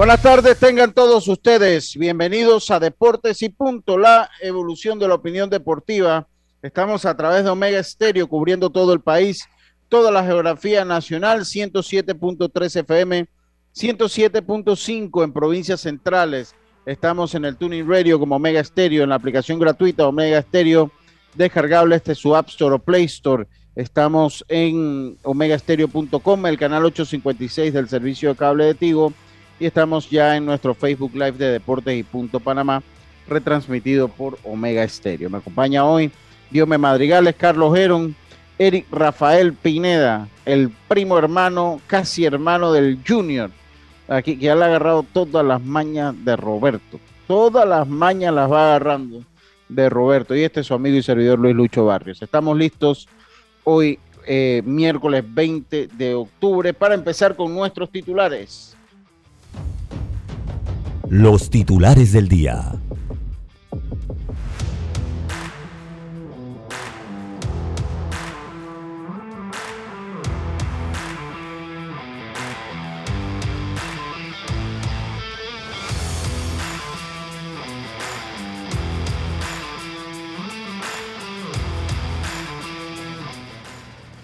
Buenas tardes, tengan todos ustedes bienvenidos a Deportes y Punto, la evolución de la opinión deportiva. Estamos a través de Omega Estéreo cubriendo todo el país, toda la geografía nacional, 107.3 FM, 107.5 en provincias centrales. Estamos en el Tuning Radio como Omega Estéreo, en la aplicación gratuita Omega Estéreo, descargable este su App Store o Play Store. Estamos en omegastereo.com, el canal 856 del servicio de cable de Tigo y estamos ya en nuestro Facebook Live de Deportes y Punto Panamá, retransmitido por Omega Estéreo. Me acompaña hoy Diome Madrigales, Carlos Heron, Eric Rafael Pineda, el primo hermano, casi hermano del Junior, aquí que ya le ha agarrado todas las mañas de Roberto. Todas las mañas las va agarrando de Roberto. Y este es su amigo y servidor Luis Lucho Barrios. Estamos listos hoy, eh, miércoles 20 de octubre, para empezar con nuestros titulares. Los titulares del día.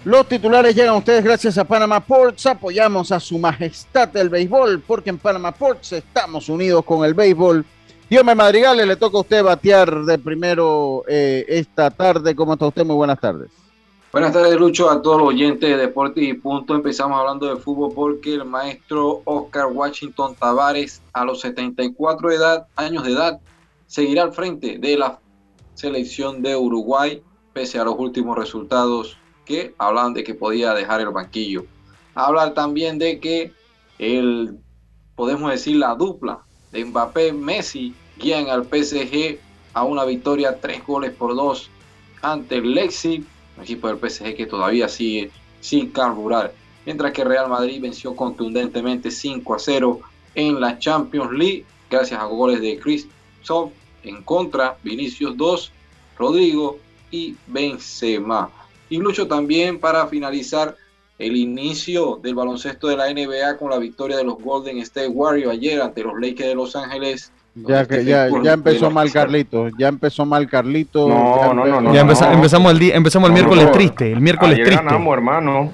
Los titulares llegan a ustedes gracias a Panama Ports. Apoyamos a su majestad el béisbol, porque en Panama Ports estamos unidos con el béisbol. Dios Madrigales, le toca a usted batear de primero eh, esta tarde. ¿Cómo está usted? Muy buenas tardes. Buenas tardes, Lucho, a todos los oyentes de Deportes y Punto. Empezamos hablando de fútbol porque el maestro Oscar Washington Tavares, a los 74 edad, años de edad, seguirá al frente de la selección de Uruguay, pese a los últimos resultados que hablan de que podía dejar el banquillo. Hablar también de que el, podemos decir, la dupla de Mbappé-Messi guían al PSG a una victoria tres goles por dos ante el Lexi, un equipo del PSG que todavía sigue sin carburar, mientras que Real Madrid venció contundentemente 5 a 0 en la Champions League gracias a goles de Chris Sof en contra, Vinicius 2, Rodrigo y Benzema. Y Lucho también para finalizar el inicio del baloncesto de la NBA con la victoria de los Golden State Warriors ayer ante los Lakers de Los Ángeles. Ya, que, ya, ya empezó mal Carlito, ya empezó mal Carlito. No, no, no, no. Ya empezamos el día, empezamos el miércoles triste, el miércoles Ayer triste. ganamos, hermano.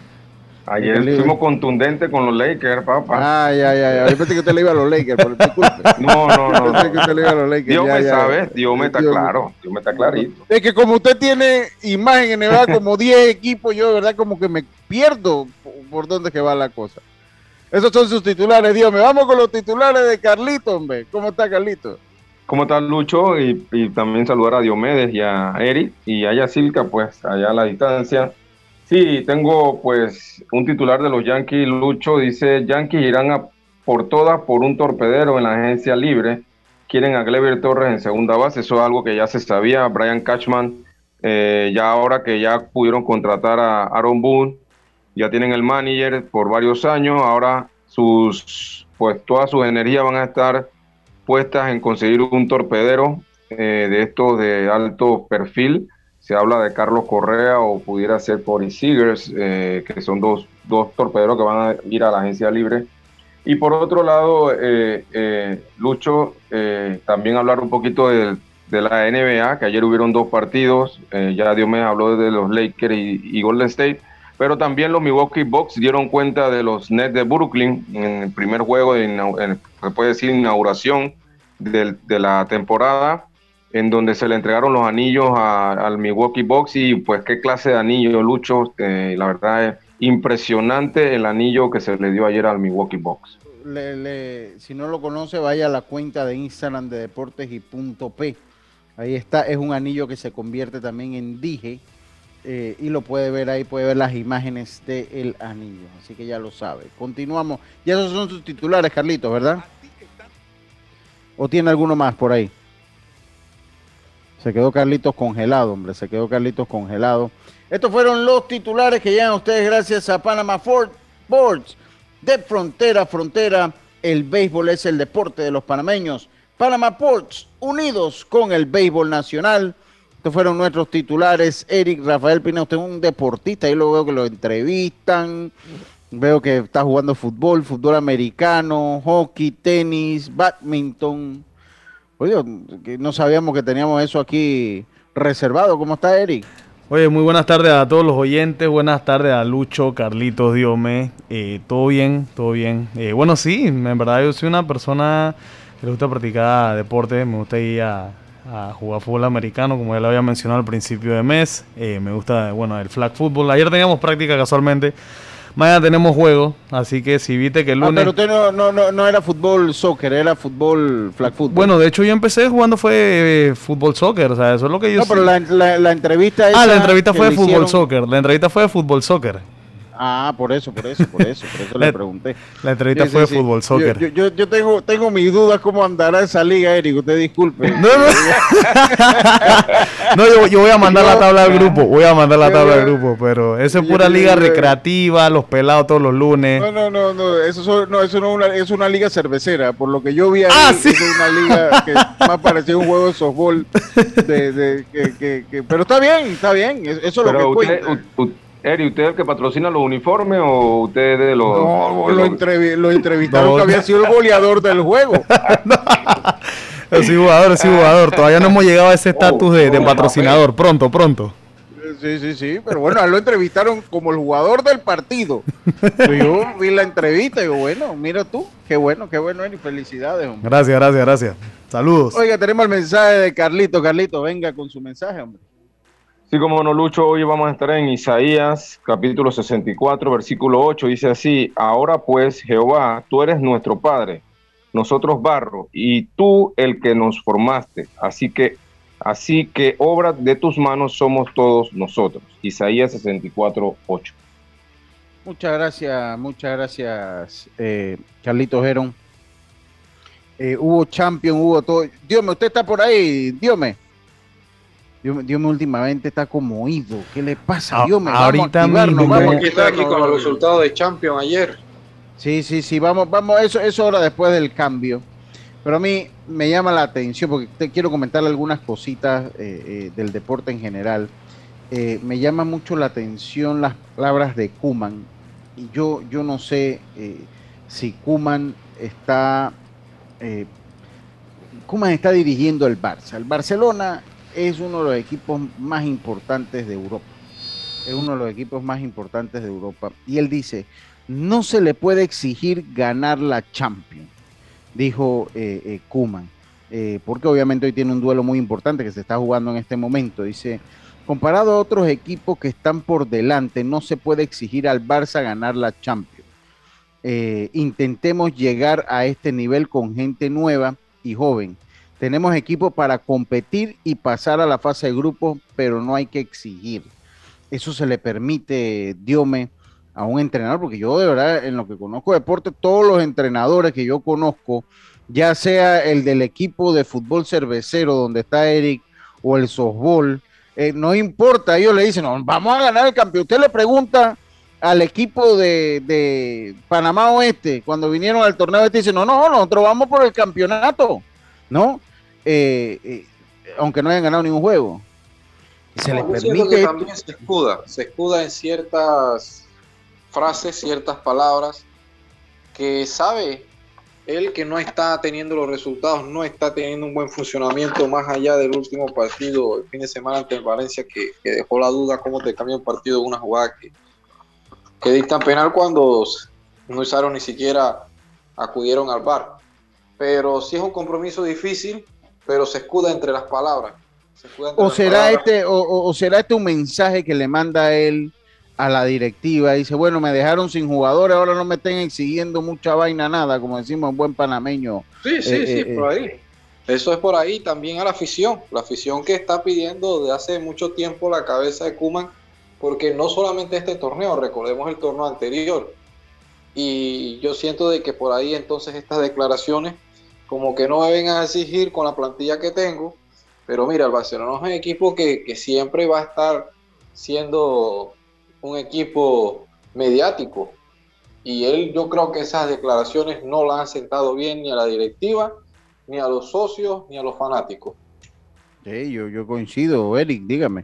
Ayer fuimos contundentes con los Lakers, papá. Ay, ay, ay. Yo pensé que usted le iba a los Lakers, por disculpe. No, no, no. Pensé que usted le iba a los Lakers. Dios ya, me ya. sabe, Dios me está Dios- claro, Dios me está clarito. Es que como usted tiene imagen en NBA como 10 equipos, yo de verdad como que me pierdo por, dónde que va la cosa. Esos son sus titulares, Dios me Vamos con los titulares de Carlito, hombre. ¿Cómo está Carlito? ¿Cómo estás, Lucho? Y, y también saludar a Diomedes y a Eric y a Yacilca, pues allá a la distancia. Sí, tengo pues un titular de los Yankees, Lucho, dice, Yankees irán a por todas por un torpedero en la agencia libre. Quieren a Gleyber Torres en segunda base, eso es algo que ya se sabía. Brian Cashman, eh, ya ahora que ya pudieron contratar a Aaron Boone, ya tienen el manager por varios años, ahora sus, pues todas sus energías van a estar puestas en conseguir un torpedero eh, de estos de alto perfil. Se habla de Carlos Correa o pudiera ser Corey Seegers, eh, que son dos, dos torpederos que van a ir a la agencia libre. Y por otro lado, eh, eh, Lucho, también hablar un poquito de, de la NBA, que ayer hubieron dos partidos, ya Dios me habló de los Lakers y, y Golden State, pero también los Milwaukee Bucks dieron cuenta de los Nets de Brooklyn en el primer juego, de, se puede decir, inauguración de, la temporada, en donde se le entregaron los anillos al Milwaukee Bucks y pues qué clase de anillo, Lucho, eh, la verdad es impresionante el anillo que se le dio ayer al Milwaukee Bucks. si no lo conoce, vaya a la cuenta de Instagram de Deportes y punto P. Ahí está, es un anillo que se convierte también en dije eh, y lo puede ver ahí, puede ver las imágenes del anillo. Así que ya lo sabe. Continuamos. Ya esos son sus titulares, Carlitos, ¿verdad? ¿O tiene alguno más por ahí? Se quedó Carlitos congelado, hombre. Se quedó Carlitos congelado. Estos fueron los titulares que llegan ustedes gracias a Panama Ford Boards. De frontera a frontera, el béisbol es el deporte de los panameños. Panama Ports, unidos con el béisbol nacional. Estos fueron nuestros titulares. Eric Rafael Pina, usted es un deportista, ahí lo veo que lo entrevistan. Veo que está jugando fútbol, fútbol americano, hockey, tenis, badminton. Oye, no sabíamos que teníamos eso aquí reservado. ¿Cómo está Eric? Oye, muy buenas tardes a todos los oyentes, buenas tardes a Lucho, Carlitos, Diome, eh, todo bien, todo bien. Eh, bueno, sí, en verdad yo soy una persona que le gusta practicar deporte, me gusta ir a, a jugar fútbol americano, como ya lo había mencionado al principio de mes. Eh, me gusta, bueno, el flag football. Ayer teníamos práctica casualmente. Mañana tenemos juego, así que si viste que el ah, lunes... pero usted no, no, no, no, era fútbol soccer, era fútbol flag football. Bueno, de hecho yo empecé jugando fue eh, fútbol soccer, o sea, eso es lo que yo... No, pero la, la, entrevista... Ah, la entrevista fue de fútbol soccer, la entrevista fue de fútbol soccer. Ah, por eso, por eso, por eso, por eso le pregunté. La entrevista fue de fútbol, soccer. Yo, yo, yo, tengo, tengo mis dudas cómo andará esa liga, Eric, usted disculpe. No, no. yo, voy a mandar la tabla al grupo, voy a mandar la tabla al grupo, pero eso es pura liga recreativa, los pelados todos los lunes. No, no, no, no eso, no, eso no es una, es una liga cervecera, por lo que yo vi ahí, ah, es una liga que más parecía un juego de softball, de, de, que, que, pero está bien, está bien, eso es lo que usted, cuenta. Eri, ¿usted es el que patrocina los uniformes o usted de los.? No, lo, entrevistaron que había sido el goleador del juego. sí, jugador, sí, jugador. Todavía no hemos llegado a ese estatus de, patrocinador. Pronto, pronto. Sí, sí, sí, pero bueno, a él lo entrevistaron como el jugador del partido. Yo vi la entrevista y digo, bueno, mira tú, qué bueno, qué bueno, Eri, felicidades, hombre. Gracias, gracias, gracias. Saludos. Oiga, tenemos el mensaje de Carlito. Carlito, venga con su mensaje, hombre. Sí, como no, Lucho, hoy vamos a estar en Isaías, capítulo 64, versículo 8. Dice así, ahora pues, Jehová, tú eres nuestro Padre, nosotros barro, y tú el que nos formaste. Así que, así que obra de tus manos somos todos nosotros. Isaías 64, 8. Muchas gracias, muchas gracias, eh, Carlitos Gerón. Eh, hubo champion, hubo todo. Dios usted está por ahí, Dios Dios, me últimamente está como oído. ¿Qué le pasa? Dios me ahorita vamos a mismo, vamos a estar aquí con los resultados de Champions ayer. Sí, sí, sí, vamos, vamos, eso, eso ahora después del cambio. Pero a mí me llama la atención porque te quiero comentar algunas cositas eh, eh, del deporte en general. Eh, me llama mucho la atención las palabras de Kuman. Y yo, yo no sé si Kuman está. Kuman está dirigiendo el Barça. El Barcelona es uno de los equipos más importantes de Europa. Es uno de los equipos más importantes de Europa. Y él dice, no se le puede exigir ganar la Champions, dijo eh, eh Kuman. Eh, porque obviamente hoy tiene un duelo muy importante que se está jugando en este momento. Dice, comparado a otros equipos que están por delante, no se puede exigir al Barça ganar la Champions. Intentemos llegar a este nivel con gente nueva y joven tenemos equipo para competir y pasar a la fase de grupo, pero no hay que exigir. Eso se le permite, Diome, a un entrenador, porque yo de verdad, en lo que conozco de deporte, todos los entrenadores que yo conozco, ya sea el del equipo de fútbol cervecero donde está Eric o el softball, eh, no importa, ellos le dicen, vamos a ganar el campeón. Usted le pregunta al equipo de, Panamá Oeste, cuando vinieron al torneo este, dicen, no, no, nosotros vamos por el campeonato, ¿no? Eh, eh, aunque no hayan ganado ningún juego. Se les permite. también se escuda, se escuda en ciertas frases, ciertas palabras que sabe él que no está teniendo los resultados, no está teniendo un buen funcionamiento más allá del último partido el fin de semana ante el Valencia que, dejó la duda cómo te cambió el partido de una jugada que que dictan penal cuando no usaron ni siquiera acudieron al bar. Pero sí es un compromiso difícil, pero se escuda entre las palabras. o será este, o, será este un mensaje que le manda él a la directiva. Dice, bueno, me dejaron sin jugadores, ahora no me estén exigiendo mucha vaina, nada, como decimos en buen panameño. Sí, sí, eh, sí, eh, por ahí. Eso es por ahí también a la afición, la afición que está pidiendo de hace mucho tiempo la cabeza de Kuman, porque no solamente este torneo, recordemos el torneo anterior. Y yo siento de que por ahí entonces estas declaraciones como que no me vengan a exigir con la plantilla que tengo, pero mira, el Barcelona es un equipo que, siempre va a estar siendo un equipo mediático. Y él, yo creo que esas declaraciones no la han sentado bien ni a la directiva, ni a los socios, ni a los fanáticos. Sí, yo, yo coincido, Eric, dígame.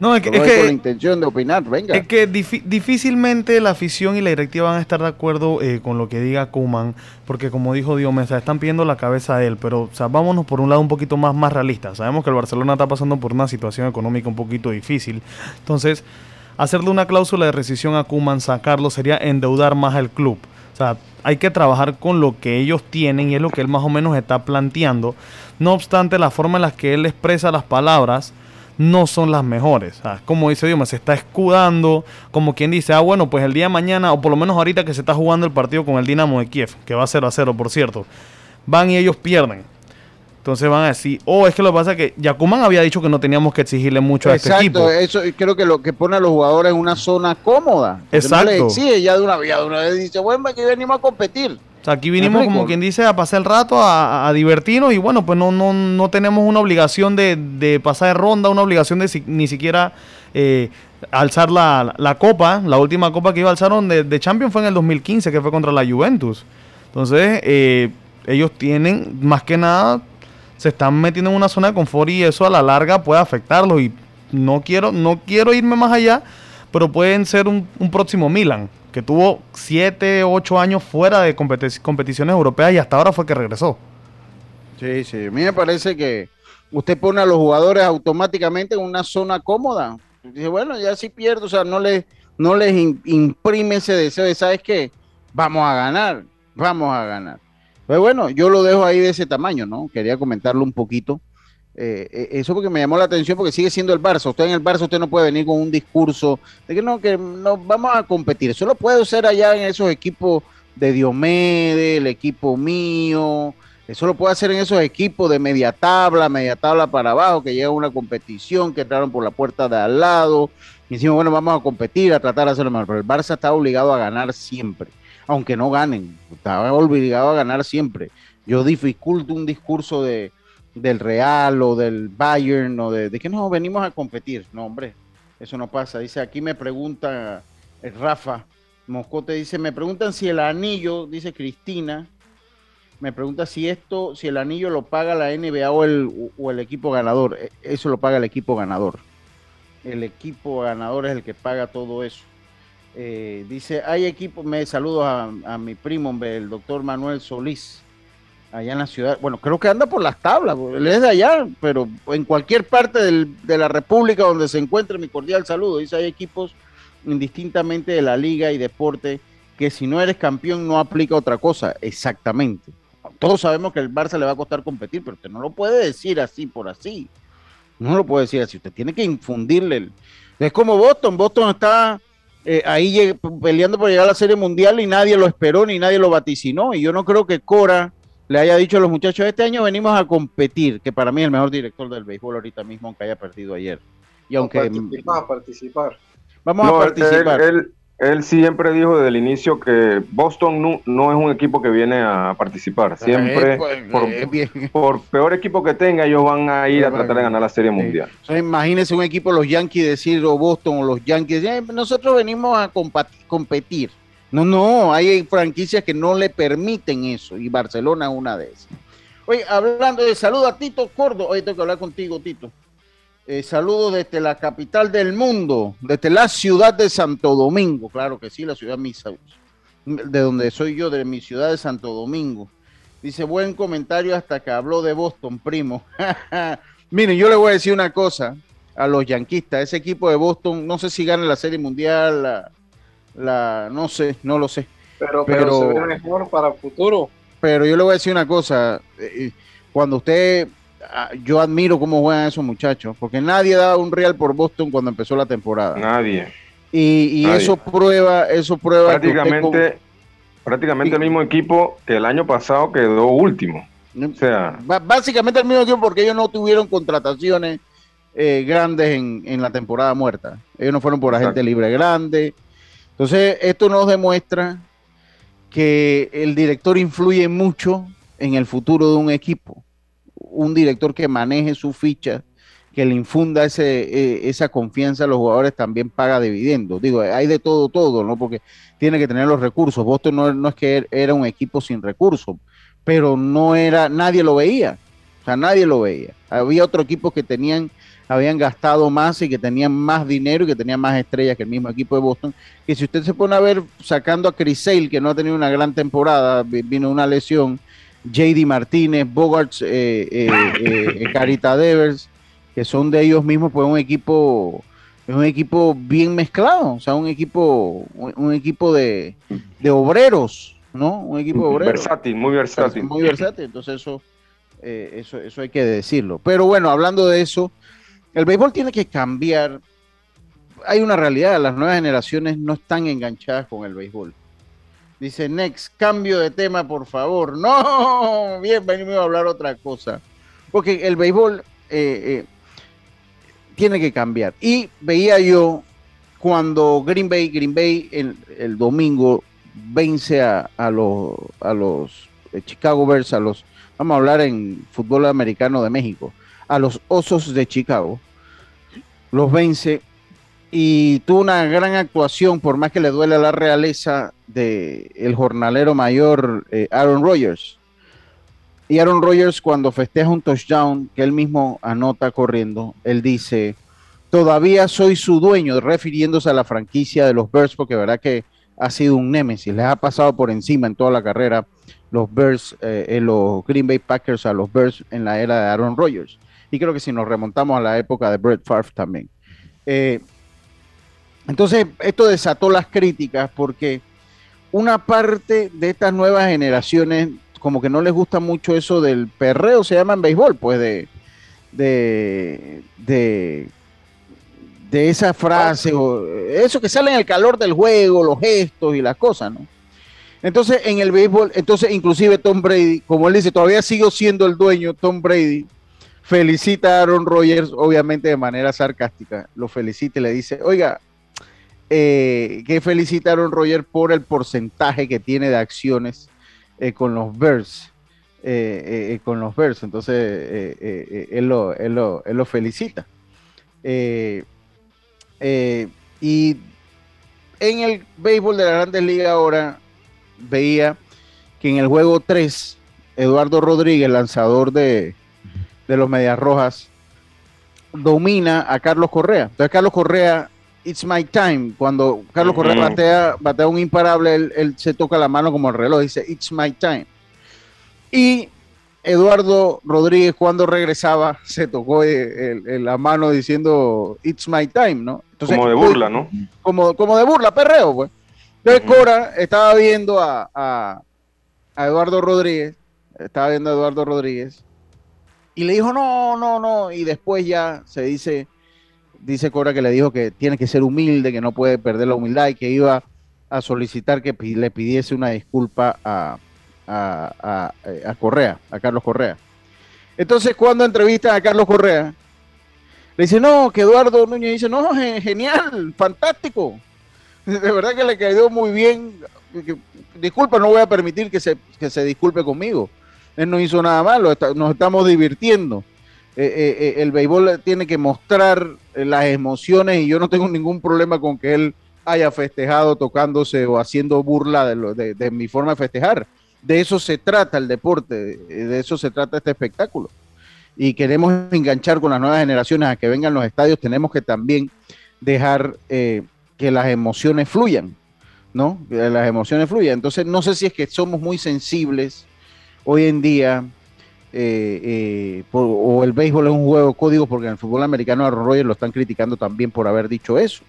No, es que, es que, la intención de opinar, venga. Es que difícilmente la afición y la directiva van a estar de acuerdo eh, con lo que diga Kuman, porque como dijo Dios están pidiendo la cabeza de él, pero o sea, vámonos por un lado un poquito más, más realista. Sabemos que el Barcelona está pasando por una situación económica un poquito difícil, entonces hacerle una cláusula de rescisión a Kuman, sacarlo, sería endeudar más al club. O sea, hay que trabajar con lo que ellos tienen y es lo que él más o menos está planteando. No obstante, la forma en la que él expresa las palabras no son las mejores. como dice Dios, se está escudando, como quien dice, ah, bueno, pues el día de mañana, o por lo menos ahorita que se está jugando el partido con el Dinamo de Kiev, que va 0 a 0, por cierto, van y ellos pierden. Entonces van a decir, oh, es que lo que pasa es que Yacuman había dicho que no teníamos que exigirle mucho a este equipo. Exacto, eso creo que lo que pone a los jugadores en una zona cómoda. Exacto. No le exige ya de una, de una vez dice, bueno, aquí venimos a competir. O sea, aquí vinimos, como quien dice, a pasar el rato, a, divertirnos y bueno, pues no, no, no tenemos una obligación de, pasar de ronda, una obligación de ni siquiera eh, alzar la, copa. La última copa que iba alzaron de, de Champions fue en el 2015, que fue contra la Juventus. Entonces, eh, ellos tienen más que nada se están metiendo en una zona de confort y eso a la larga puede afectarlos. Y no quiero, no quiero irme más allá, pero pueden ser un, próximo Milan, que tuvo 7, 8 años fuera de competiciones europeas y hasta ahora fue que regresó. Sí, sí, a mí me parece que usted pone a los jugadores automáticamente en una zona cómoda. Dice, bueno, ya si pierdo, o sea, no les, no les imprime ese deseo de, ¿sabes qué? Vamos a ganar, vamos a ganar. Pues bueno, yo lo dejo ahí de ese tamaño, ¿no? Quería comentarlo un poquito. Eh, eh, eso porque me llamó la atención porque sigue siendo el Barça. Usted en el Barça usted no puede venir con un discurso de que no, que no vamos a competir. Eso lo puede ser allá en esos equipos de Diomedes, el equipo mío. Eso lo puede hacer en esos equipos de media tabla, media tabla para abajo, que llega una competición, que entraron por la puerta de al lado. Y decimos, bueno, vamos a competir, a tratar de hacerlo mejor. Pero el Barça está obligado a ganar siempre aunque no ganen. Estaba obligado a ganar siempre. Yo dificulto un discurso de, del Real o del Bayern o de, que no venimos a competir. No, hombre, eso no pasa. Dice, aquí me pregunta el Rafa Moscote, dice, me preguntan si el anillo, dice Cristina, me pregunta si esto, si el anillo lo paga la NBA o el, o el equipo ganador. E, eso lo paga el equipo ganador. El equipo ganador es el que paga todo eso. Eh, dice, hay equipo, me saludo a, mi primo, el doctor Manuel Solís, allá en la ciudad. Bueno, creo que anda por las tablas, él es de allá, pero en cualquier parte de la República donde se encuentre, mi cordial saludo. Dice, hay equipos indistintamente de la liga y deporte que si no eres campeón no aplica otra cosa. Exactamente. Todos sabemos que el Barça le va a costar competir, pero usted no lo puede decir así por así. No lo puede decir así. Usted tiene que infundirle. Es como Boston. Boston está eh, ahí peleando por llegar a la Serie Mundial y nadie lo esperó ni nadie lo vaticinó. Y yo no creo que Cora le haya dicho a los muchachos, este año venimos a competir, que para mí es el mejor director del béisbol ahorita mismo, aunque haya perdido ayer. Y aunque... Participar, a participar. Vamos a participar él siempre dijo desde el inicio que Boston no, es un equipo que viene a participar. Siempre, pues, por, peor equipo que tenga, ellos van a ir a tratar de ganar la Serie Mundial. imagínense un equipo, los Yankees, decir, o Boston, o los Yankees, eh, nosotros venimos a competir. No, no, hay franquicias que no le permiten eso, y Barcelona es una de esas. Oye, hablando de salud a Tito Cordo, hoy tengo que hablar contigo, Tito. Eh, saludos desde la capital del mundo, desde la ciudad de Santo Domingo, claro que sí, la ciudad misa, de donde soy yo, de mi ciudad de Santo Domingo. Dice, buen comentario hasta que habló de Boston, primo. Miren, yo le voy a decir una cosa a los yanquistas, ese equipo de Boston, no sé si gana la Serie Mundial, no sé, no lo sé. Pero, pero, se ve mejor para el futuro. Pero yo le voy a decir una cosa, eh, cuando usted, ah, yo admiro cómo juegan esos muchachos, porque nadie daba un real por Boston cuando empezó la temporada. Nadie. Y, eso prueba, eso prueba. Prácticamente, prácticamente el mismo equipo que el año pasado quedó último. O sea, básicamente el mismo equipo porque ellos no tuvieron contrataciones eh, grandes en, la temporada muerta. Ellos no fueron por agente libre grande. Entonces, esto nos demuestra que el director influye mucho en el futuro de un equipo. Un director que maneje su ficha, que le infunda ese, eh, esa confianza a los jugadores, también paga dividendos. Digo, hay de todo, todo, ¿no? Porque tiene que tener los recursos. Boston no, no es que era un equipo sin recursos, pero no era, nadie lo veía. O sea, nadie lo veía. Había otro equipo que tenían habían gastado más y que tenían más dinero y que tenían más estrellas que el mismo equipo de Boston. Que si usted se pone a ver, sacando a Chris Sale, que no ha tenido una gran temporada, vino una lesión, JD Martínez, Bogarts, eh, eh, eh, Carita Devers, que son de ellos mismos, pues un equipo, es un equipo bien mezclado, o sea, un equipo, un, equipo de, obreros, ¿no? Un equipo de obreros. Versátil, muy versátil. Muy versátil, entonces eso, eso, eso hay que decirlo. Pero bueno, hablando de eso, el béisbol tiene que cambiar. Hay una realidad, las nuevas generaciones no están enganchadas con el béisbol. Dice Next, cambio de tema, por favor. No, bien, venimos a hablar otra cosa. Porque el béisbol eh, eh, tiene que cambiar. Y veía yo cuando Green Bay, Green Bay el, domingo vence a, los, a los eh, Chicago Bears, a los, vamos a hablar en fútbol americano de México, a los Osos de Chicago, los vence y tuvo una gran actuación, por más que le duele a la realeza de el jornalero mayor eh, Aaron Rodgers. Y Aaron Rodgers cuando festeja un touchdown que él mismo anota corriendo, él dice, todavía soy su dueño, refiriéndose a la franquicia de los Bears, porque verdad que ha sido un némesis, les ha pasado por encima en toda la carrera los Bears, eh, en los Green Bay Packers a los Bears en la era de Aaron Rodgers y creo que si nos remontamos a la época de Brett Favre también. Eh, entonces, esto desató las críticas porque una parte de estas nuevas generaciones, como que no les gusta mucho eso del perreo, se llama en béisbol, pues de, de, de, esa frase, o eso que sale en el calor del juego, los gestos y las cosas, ¿no? Entonces, en el béisbol, entonces inclusive Tom Brady, como él dice, todavía sigo siendo el dueño, Tom Brady, felicita a Aaron Rodgers, obviamente de manera sarcástica, lo felicita y le dice, oiga, eh, que felicita a Aaron Rodgers por el porcentaje que tiene de acciones eh, con los Bears. Eh, con los Bears, entonces él lo, él, lo, él, lo, felicita. y en el béisbol de la Grandes Ligas ahora veía que en el juego 3, Eduardo Rodríguez, lanzador de, de los Medias Rojas domina a Carlos Correa. Entonces Carlos Correa, it's my time. Cuando Carlos Correa batea, batea un imparable, él, se toca la mano como el reloj, dice, it's my time. Y Eduardo Rodríguez cuando regresaba se tocó la mano diciendo, it's my time, ¿no? como de burla, ¿no? Como, como de burla, perreo, pues. Entonces Cora estaba viendo a, a Eduardo Rodríguez, estaba viendo a Eduardo Rodríguez y le dijo, no, no, no. Y después ya se dice, dice Cora que le dijo que tiene que ser humilde, que no puede perder la humildad y que iba a solicitar que le pidiese una disculpa a, a, a, Correa, a Carlos Correa. Entonces, cuando entrevistan a Carlos Correa, le dice, no, que Eduardo Núñez dice, no, genial, fantástico. De verdad que le quedó muy bien. Disculpa, no voy a permitir que se, que se disculpe conmigo. Él no hizo nada malo, nos estamos divirtiendo. Eh, eh, eh, el béisbol tiene que mostrar las emociones y yo no tengo ningún problema con que él haya festejado tocándose o haciendo burla de, mi forma de festejar. De eso se trata el deporte, de eso se trata este espectáculo. Y queremos enganchar con las nuevas generaciones a que vengan los estadios, tenemos que también dejar que las emociones fluyan, ¿no? Las emociones fluyan. Entonces, no sé si es que somos muy sensibles hoy en día, eh, eh, o el béisbol es un juego código, porque en el fútbol americano a Ron Rogers lo están criticando también por haber dicho eso.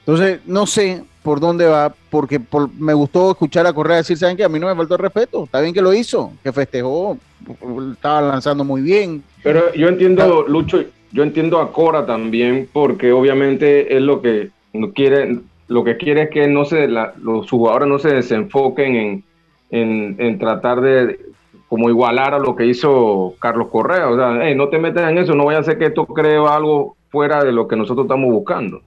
Entonces, no sé, por dónde va, porque me gustó escuchar a Correa decir, ¿saben que A mí no me faltó el respeto, está bien que lo hizo, que festejó, estaba lanzando muy bien. Pero yo entiendo, Lucho, yo entiendo a Cora también, porque obviamente es lo que no quiere, lo que quiere es que no se, los jugadores no se desenfoquen en, en, tratar de como igualar a lo que hizo Carlos Correa, o sea, no te metas en eso, no vaya a ser que esto cree algo fuera de lo que nosotros estamos buscando.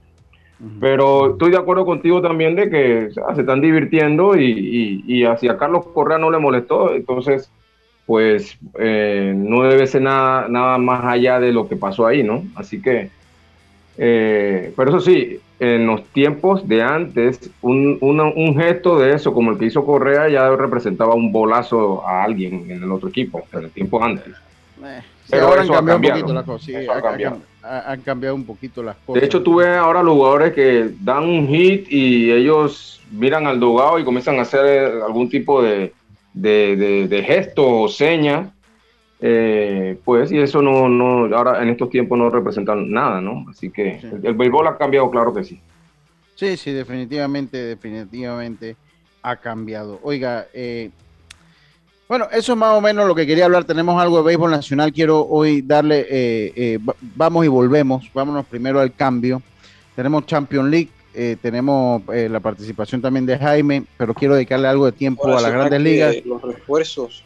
Pero estoy de acuerdo contigo también de que se están divirtiendo y, y, hacia Carlos Correa no le molestó, entonces pues eh, no debe ser nada, nada más allá de lo que pasó ahí, ¿no? Así que, eh, pero eso sí, en los tiempos de antes, un, un, gesto de eso, como el que hizo Correa, ya representaba un bolazo a alguien en el otro equipo, en el tiempo antes. Eh, pero ahora han cambiado un poquito las cosas. han, cambiado. un poquito las cosas. De hecho, tú ves ahora los jugadores que dan un hit y ellos miran al dogado y comienzan a hacer algún tipo de, de, gesto o seña. Eh, pues, y eso no, no, ahora en estos tiempos no representa nada, ¿no? Así que el, el béisbol ha cambiado, claro que sí. Sí, sí, definitivamente, definitivamente ha cambiado. Oiga, eh, bueno, eso es más o menos lo que quería hablar. Tenemos algo de béisbol nacional. Quiero hoy darle, eh, eh, vamos y volvemos. Vámonos primero al cambio. Tenemos Champions League, eh, tenemos la participación también de Jaime, pero quiero dedicarle algo de tiempo a las grandes ligas. Los refuerzos.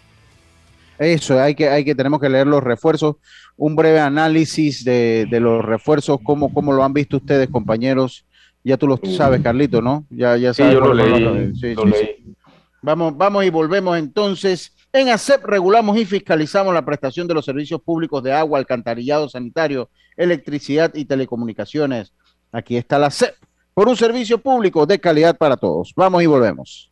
Eso, hay que, hay que, tenemos que leer los refuerzos. Un breve análisis de, los refuerzos, cómo, cómo lo han visto ustedes, compañeros. Ya tú lo sabes, Carlito, ¿no? Ya, ya sabes. Sí, yo lo leí. lo leí. Vamos, vamos y volvemos entonces. En ACEP regulamos y fiscalizamos la prestación de los servicios públicos de agua, alcantarillado sanitario, electricidad y telecomunicaciones. Aquí está la ACEP por un servicio público de calidad para todos. Vamos y volvemos.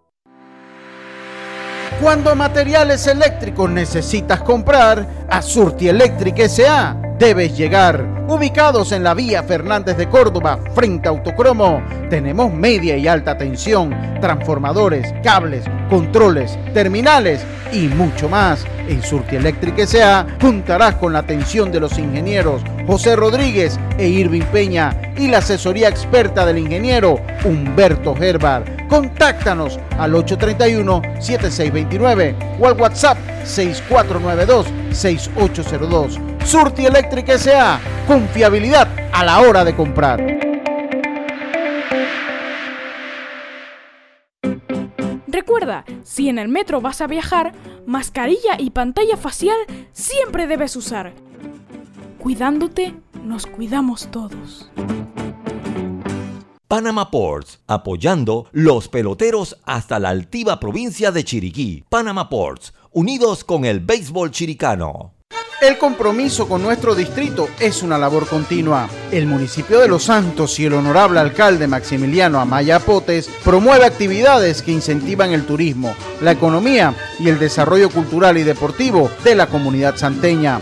Cuando materiales eléctricos necesitas comprar, a Surti Electric S.A. debes llegar. Ubicados en la vía Fernández de Córdoba, frente a Autocromo, tenemos media y alta tensión, transformadores, cables, controles, terminales y mucho más. En Surti Electric S.A. juntarás con la atención de los ingenieros José Rodríguez e Irving Peña y la asesoría experta del ingeniero Humberto Herbar. Contáctanos al 831-7629 o al WhatsApp 6492-6802. Surti Electric S.A. Confiabilidad a la hora de comprar. Recuerda, si en el metro vas a viajar, mascarilla y pantalla facial siempre debes usar. Cuidándote, nos cuidamos todos. Panama Ports, apoyando los peloteros hasta la altiva provincia de Chiriquí. Panama Ports, unidos con el béisbol chiricano. El compromiso con nuestro distrito es una labor continua. El municipio de Los Santos y el honorable alcalde Maximiliano Amaya Potes promueve actividades que incentivan el turismo, la economía y el desarrollo cultural y deportivo de la comunidad santeña.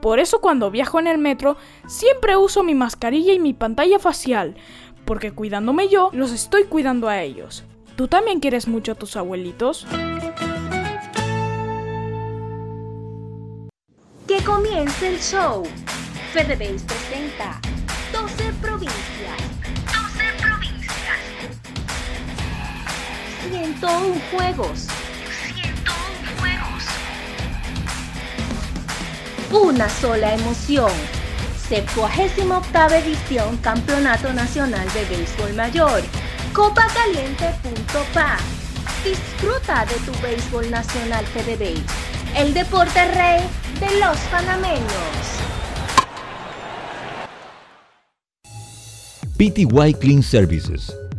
por eso cuando viajo en el metro siempre uso mi mascarilla y mi pantalla facial, porque cuidándome yo, los estoy cuidando a ellos. ¿Tú también quieres mucho a tus abuelitos? Que comience el show. FedeBase presenta 12 provincias. 12 provincias. 101 juegos. Una sola emoción. 78 edición Campeonato Nacional de Béisbol Mayor. Copacaliente.pa. Disfruta de tu béisbol nacional FedeBase, el deporte rey de los panameños. PTY Clean Services,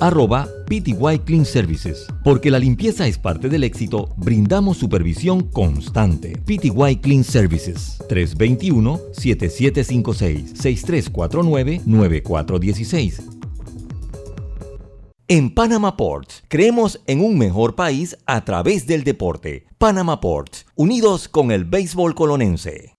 arroba PTY Clean Services. Porque la limpieza es parte del éxito, brindamos supervisión constante. PTY Clean Services 321-7756-6349-9416. En Panama Ports, creemos en un mejor país a través del deporte. Panama Ports, unidos con el béisbol colonense.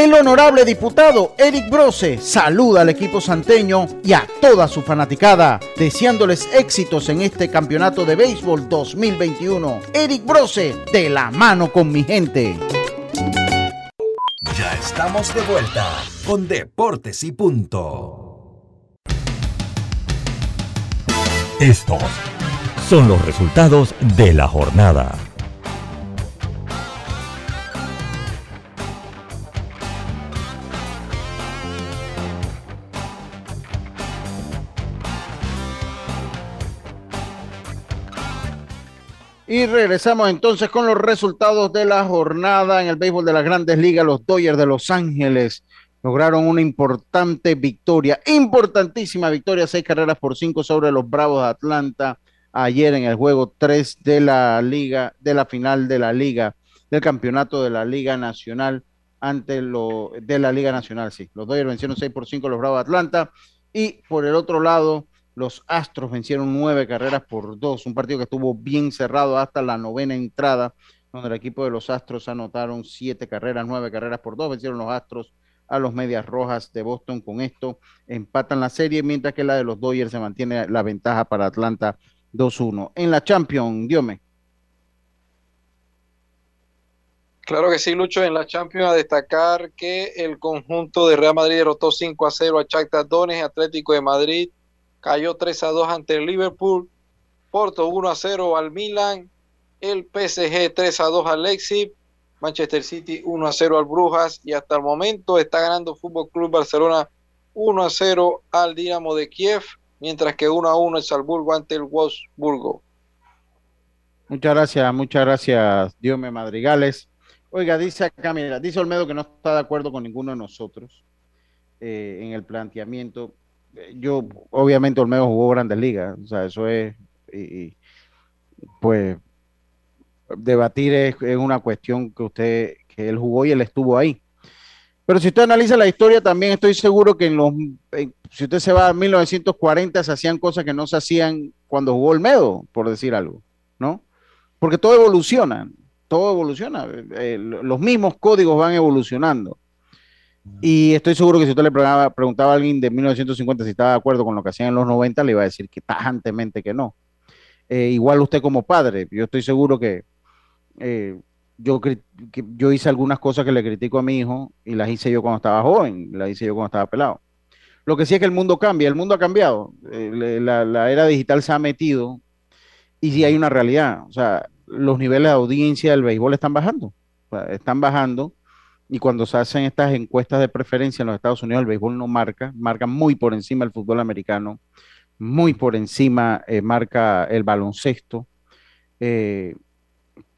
El honorable diputado Eric Brose saluda al equipo santeño y a toda su fanaticada, deseándoles éxitos en este campeonato de béisbol 2021. Eric Brose, de la mano con mi gente. Ya estamos de vuelta con Deportes y Punto. Estos son los resultados de la jornada. Y regresamos entonces con los resultados de la jornada en el béisbol de las grandes ligas. Los Dodgers de Los Ángeles lograron una importante victoria, importantísima victoria, seis carreras por cinco sobre los Bravos de Atlanta ayer en el juego 3 de la liga, de la final de la liga, del campeonato de la Liga Nacional ante lo de la Liga Nacional, sí. Los Dodgers vencieron 6 por 5 los Bravos de Atlanta y por el otro lado, los Astros vencieron nueve carreras por dos, un partido que estuvo bien cerrado hasta la novena entrada, donde el equipo de los Astros anotaron siete carreras, nueve carreras por dos, vencieron los Astros a los Medias Rojas de Boston. Con esto empatan la serie, mientras que la de los Dodgers se mantiene la ventaja para Atlanta 2-1. En la Champions, Diome. Claro que sí, Lucho. En la Champions a destacar que el conjunto de Real Madrid derrotó 5 a 0 a Shakhtar Donetsk, Atlético de Madrid cayó 3 a 2 ante el Liverpool, Porto 1 a 0 al Milan, el PSG 3 a 2 al Leipzig, Manchester City 1 a 0 al Brujas. Y hasta el momento está ganando Fútbol Club Barcelona 1 a 0 al Dinamo de Kiev, mientras que 1 a 1 el Salzburgo ante el Wolfsburgo. Muchas gracias, muchas gracias, Diome Madrigales. Oiga, dice acá, dice Olmedo que no está de acuerdo con ninguno de nosotros eh, en el planteamiento yo, obviamente Olmedo jugó grandes ligas, o sea, eso es, y, pues, debatir es, una cuestión que usted, que él jugó y él estuvo ahí. Pero si usted analiza la historia, también estoy seguro que en los, si usted se va a 1940, se hacían cosas que no se hacían cuando jugó Olmedo, por decir algo, ¿no? Porque todo evoluciona, todo evoluciona, eh, los mismos códigos van evolucionando. Y estoy seguro que si usted le preguntaba, a alguien de 1950 si estaba de acuerdo con lo que hacían en los 90, le iba a decir que tajantemente que no. Eh, igual usted como padre, yo estoy seguro que, eh, yo, yo hice algunas cosas que le critico a mi hijo y las hice yo cuando estaba joven, las hice yo cuando estaba pelado. Lo que sí es que el mundo cambia, el mundo ha cambiado, eh, la, la, era digital se ha metido y sí hay una realidad, o sea, los niveles de audiencia del béisbol están bajando, están bajando y cuando se hacen estas encuestas de preferencia en los Estados Unidos, el béisbol no marca, marca muy por encima el fútbol americano, muy por encima eh, marca el baloncesto. Eh,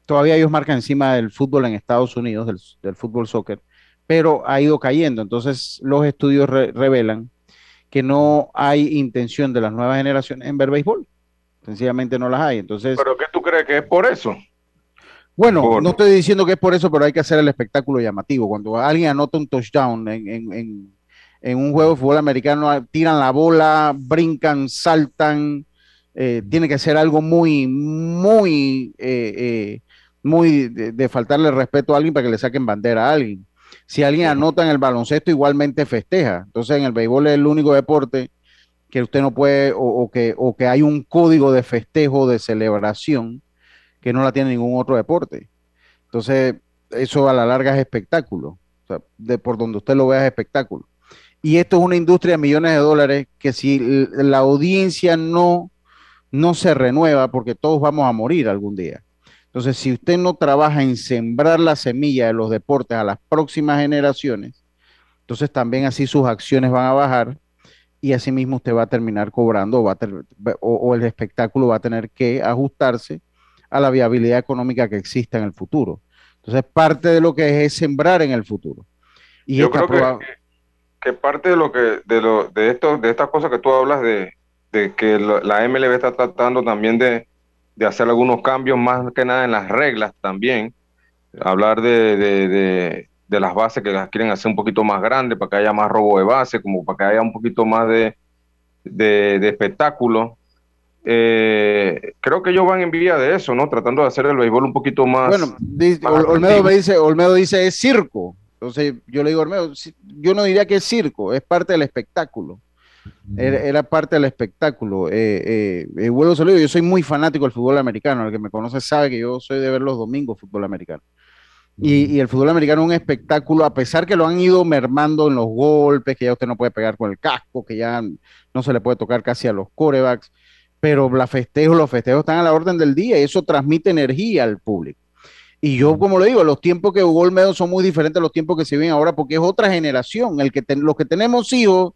todavía ellos marcan encima del fútbol en Estados Unidos, del, fútbol soccer, pero ha ido cayendo. Entonces los estudios revelan que no hay intención de las nuevas generaciones en ver béisbol. Sencillamente no las hay. Entonces, ¿Pero qué tú crees que es por eso? Bueno, no estoy diciendo que es por eso, pero hay que hacer el espectáculo llamativo. Cuando alguien anota un touchdown en, un juego de fútbol americano, tiran la bola, brincan, saltan, eh, tiene que ser algo muy, muy, eh, eh, muy de, faltarle respeto a alguien para que le saquen bandera a alguien. Si alguien anota en el baloncesto, igualmente festeja. Entonces, en el béisbol es el único deporte que usted no puede, o, que, o que hay un código de festejo, de celebración, que no la tiene ningún otro deporte. Entonces, eso a la larga es espectáculo. De por donde usted lo vea es espectáculo. Y esto es una industria de millones de dólares que si la audiencia no, no se renueva, porque todos vamos a morir algún día. Entonces, si usted no trabaja en sembrar la semilla de los deportes a las próximas generaciones, entonces también así sus acciones van a bajar y así mismo usted va a terminar cobrando va o el espectáculo va a tener que ajustarse a la viabilidad económica que exista en el futuro. Entonces, parte de lo que es, sembrar en el futuro. Y Yo creo que, parte de lo que de lo de esto de estas cosas que tú hablas de, que la MLB está tratando también de, hacer algunos cambios más que nada en las reglas también, hablar de, las bases que las quieren hacer un poquito más grandes para que haya más robo de base, como para que haya un poquito más de, de espectáculo eh, creo que ellos van en vía de eso, ¿no? Tratando de hacer el béisbol un poquito más. Bueno, Olmedo me dice, Olmedo dice es circo. Entonces yo le digo, Olmedo, yo no diría que es circo, es parte del espectáculo. Era, parte del espectáculo. Eh, eh, vuelvo a yo soy muy fanático del fútbol americano. El que me conoce sabe que yo soy de ver los domingos fútbol americano. Y, y, el fútbol americano es un espectáculo, a pesar que lo han ido mermando en los golpes, que ya usted no puede pegar con el casco, que ya no se le puede tocar casi a los corebacks pero la festejo, los festejos están a la orden del día y eso transmite energía al público. Y yo, como le digo, los tiempos que jugó Olmedo son muy diferentes a los tiempos que se viven ahora porque es otra generación. El que los que tenemos hijos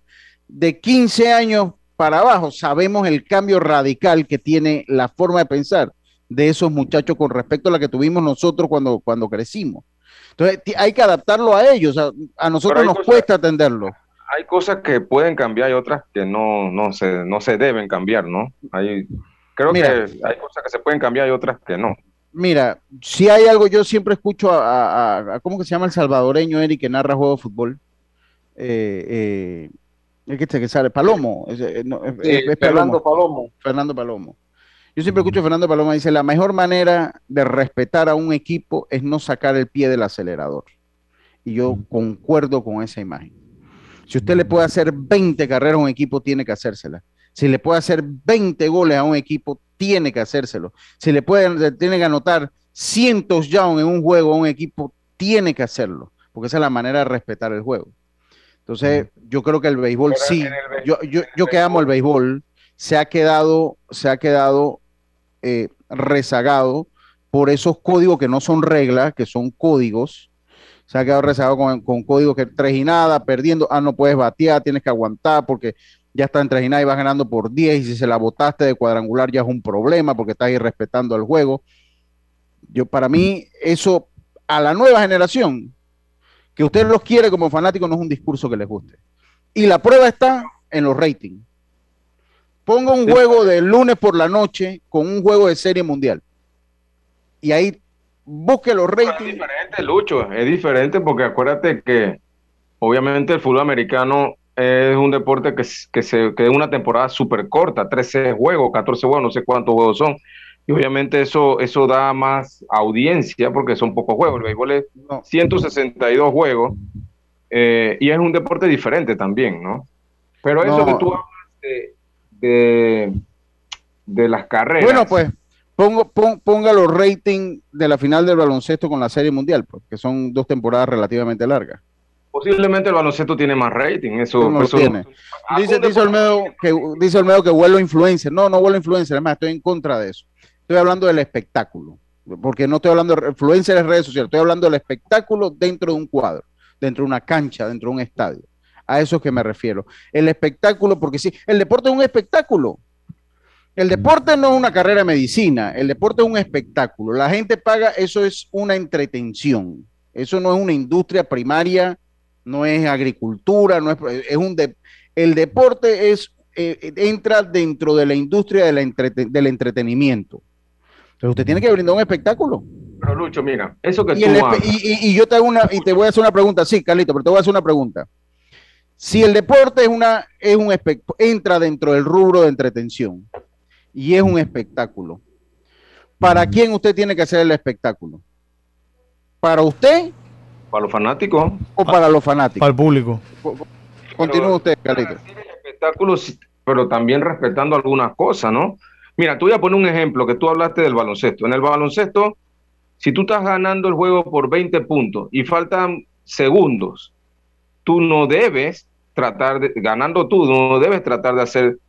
de 15 años para abajo sabemos el cambio radical que tiene la forma de pensar de esos muchachos con respecto a la que tuvimos nosotros cuando, cuando crecimos. Entonces, hay que adaptarlo a ellos. A, nosotros nos cuesta atenderlo hay cosas que pueden cambiar y otras que no, no, se, no se deben cambiar, ¿no? Hay, creo que hay cosas que se pueden cambiar y otras que no. Mira, si hay algo, yo siempre escucho a, ¿cómo que se llama el salvadoreño Eric que narra juego de fútbol? Eh, eh, que, que sale, Palomo. Fernando Palomo. Fernando Palomo. Yo siempre escucho a Fernando Palomo dice, la mejor manera de respetar a un equipo es no sacar el pie del acelerador. Y yo concuerdo con esa imagen. Si usted le puede hacer 20 carreras a un equipo, tiene que hacérsela. Si le puede hacer 20 goles a un equipo, tiene que hacérselo. Si le puede, tiene que anotar cientos ya en un juego a un equipo, tiene que hacerlo, porque esa es la manera de respetar el juego. Entonces, yo creo que el béisbol sí, yo, yo, yo que amo el béisbol, se ha quedado, se ha quedado eh, rezagado por esos códigos que no son reglas, que son códigos, se ha quedado rezagado con, con código que tres y nada, perdiendo, ah, no puedes batear, tienes que aguantar porque ya está en tres y nada y vas ganando por 10 y si se la botaste de cuadrangular ya es un problema porque estás irrespetando el juego. Yo, para mí, eso a la nueva generación, que usted los quiere como fanático, no es un discurso que les guste. Y la prueba está en los ratings. Ponga un juego de lunes por la noche con un juego de serie mundial. Y ahí busque los ratings. Es diferente, Lucho, es diferente porque acuérdate que obviamente el fútbol americano es un deporte que, que, se, que es una temporada súper corta, 13 juegos, 14 juegos, no sé cuántos juegos son. Y obviamente eso, eso da más audiencia porque son pocos juegos. El béisbol es 162 juegos eh, y es un deporte diferente también, ¿no? Pero eso que tú hablas de, de, las carreras. Bueno, pues pongo, ponga los ratings de la final del baloncesto con la Serie Mundial, porque pues, son dos temporadas relativamente largas. Posiblemente el baloncesto tiene más rating, eso, no tiene. Dice, dice Olmedo que dice Olmedo que vuelo influencer. No, no vuelo influencer, además estoy en contra de eso. Estoy hablando del espectáculo, porque no estoy hablando de influencia de redes sociales, estoy hablando del espectáculo dentro de un cuadro, dentro de una cancha, dentro de un estadio. A eso es que me refiero. El espectáculo, porque sí, el deporte es un espectáculo. El deporte no es una carrera de medicina, el deporte es un espectáculo. La gente paga, eso es una entretención. Eso no es una industria primaria, no es agricultura, no es, es un el deporte es eh, entra dentro de la industria del entretenimiento. Pero usted tiene que brindar un espectáculo. Pero Lucho, mira, eso que y, tú y, yo te hago una, y te voy a hacer una pregunta, sí, Carlito, pero te voy a hacer una pregunta. Si el deporte es una, es un entra dentro del rubro de entretención y es un espectáculo, ¿para quién usted tiene que hacer el espectáculo? ¿Para usted? ¿Para los fanáticos? ¿O para los fanáticos? Para el público. Continúa usted, Carlito. Espectáculos, pero también respetando algunas cosas, ¿no? Mira, te voy a poner un ejemplo que tú hablaste del baloncesto. En el baloncesto, si tú estás ganando el juego por 20 puntos y faltan segundos, tú no debes tratar de, ganando tú, no debes tratar de hacer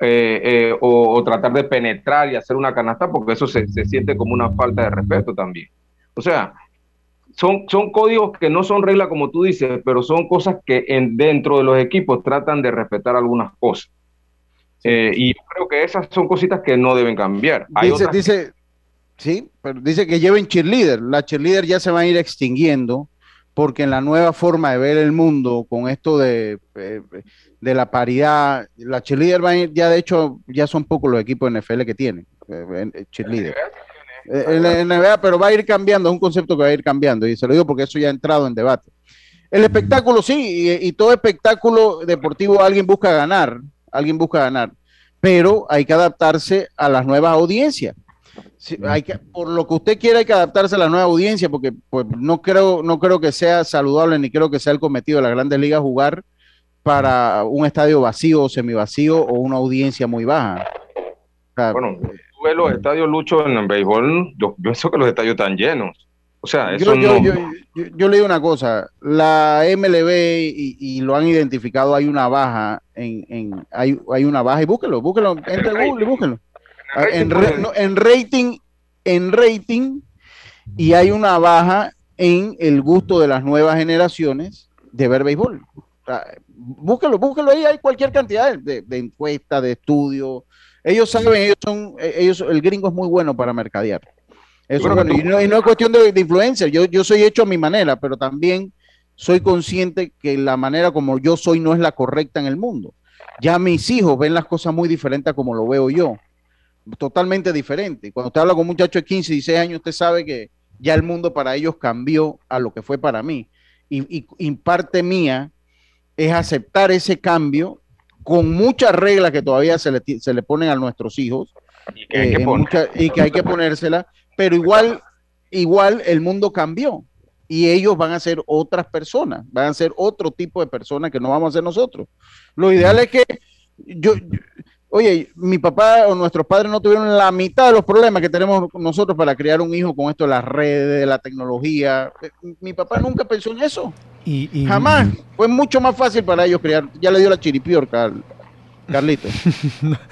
eh, eh, o, tratar de penetrar y hacer una canasta porque eso se, siente como una falta de respeto también. O sea, son, son códigos que no son reglas como tú dices, pero son cosas que en, dentro de los equipos tratan de respetar algunas cosas. Eh, y yo creo que esas son cositas que no deben cambiar. dice, dice, sí, pero dice que lleven cheerleader. La cheerleader ya se va a ir extinguiendo porque en la nueva forma de ver el mundo, con esto de, eh, de la paridad, la cheerleader va a ir, ya de hecho, ya son pocos los equipos de NFL que tienen eh, cheerleader. En la NBA, pero va a ir cambiando, es un concepto que va a ir cambiando, y se lo digo porque eso ya ha entrado en debate. El espectáculo, sí, y todo espectáculo deportivo alguien busca ganar, alguien busca ganar, pero hay que adaptarse a las nuevas audiencias. Hay que, por lo que usted quiera hay que adaptarse a la nueva audiencia, porque pues, no, creo, no creo que sea saludable ni creo que sea el cometido de las grandes ligas jugar para un estadio vacío o semivacío o una audiencia muy baja. bueno, tú ves los estadios luchos en el béisbol, yo pienso que los estadios están llenos. O sea, eso yo, yo, yo, le digo una cosa, la MLB y, lo han identificado, hay una baja en, en hay, hay, una baja y búsquelo, búsquelo, entre Google y búsquelo. En, en, rating, en rating y hay una baja en el gusto de las nuevas generaciones de ver béisbol. búsquelo, búsquelo ahí, hay cualquier cantidad de, de encuestas, de estudios. Ellos saben, ellos son, ellos, el gringo es muy bueno para mercadear. Eso, bueno, y, no, es cuestión de, influencia, yo, yo soy hecho a mi manera, pero también soy consciente que la manera como yo soy no es la correcta en el mundo. Ya mis hijos ven las cosas muy diferentes a como lo veo yo, totalmente diferente. Cuando usted habla con un muchacho de 15, 16 años, usted sabe que ya el mundo para ellos cambió a lo que fue para mí. Y, y, parte mía es aceptar ese cambio con muchas reglas que todavía se le, se le ponen a nuestros hijos y que hay que, eh, y que, hay que ponérsela pero igual, igual el mundo cambió y ellos van a ser otras personas, van a ser otro tipo de personas que no vamos a ser nosotros. Lo ideal es que yo, oye, mi papá o nuestros padres no tuvieron la mitad de los problemas que tenemos nosotros para criar un hijo con esto de las redes, de la tecnología. Mi papá nunca pensó en eso. Y, Jamás. Fue mucho más fácil para ellos criar. Ya le dio la chiripiorca al, Carlito.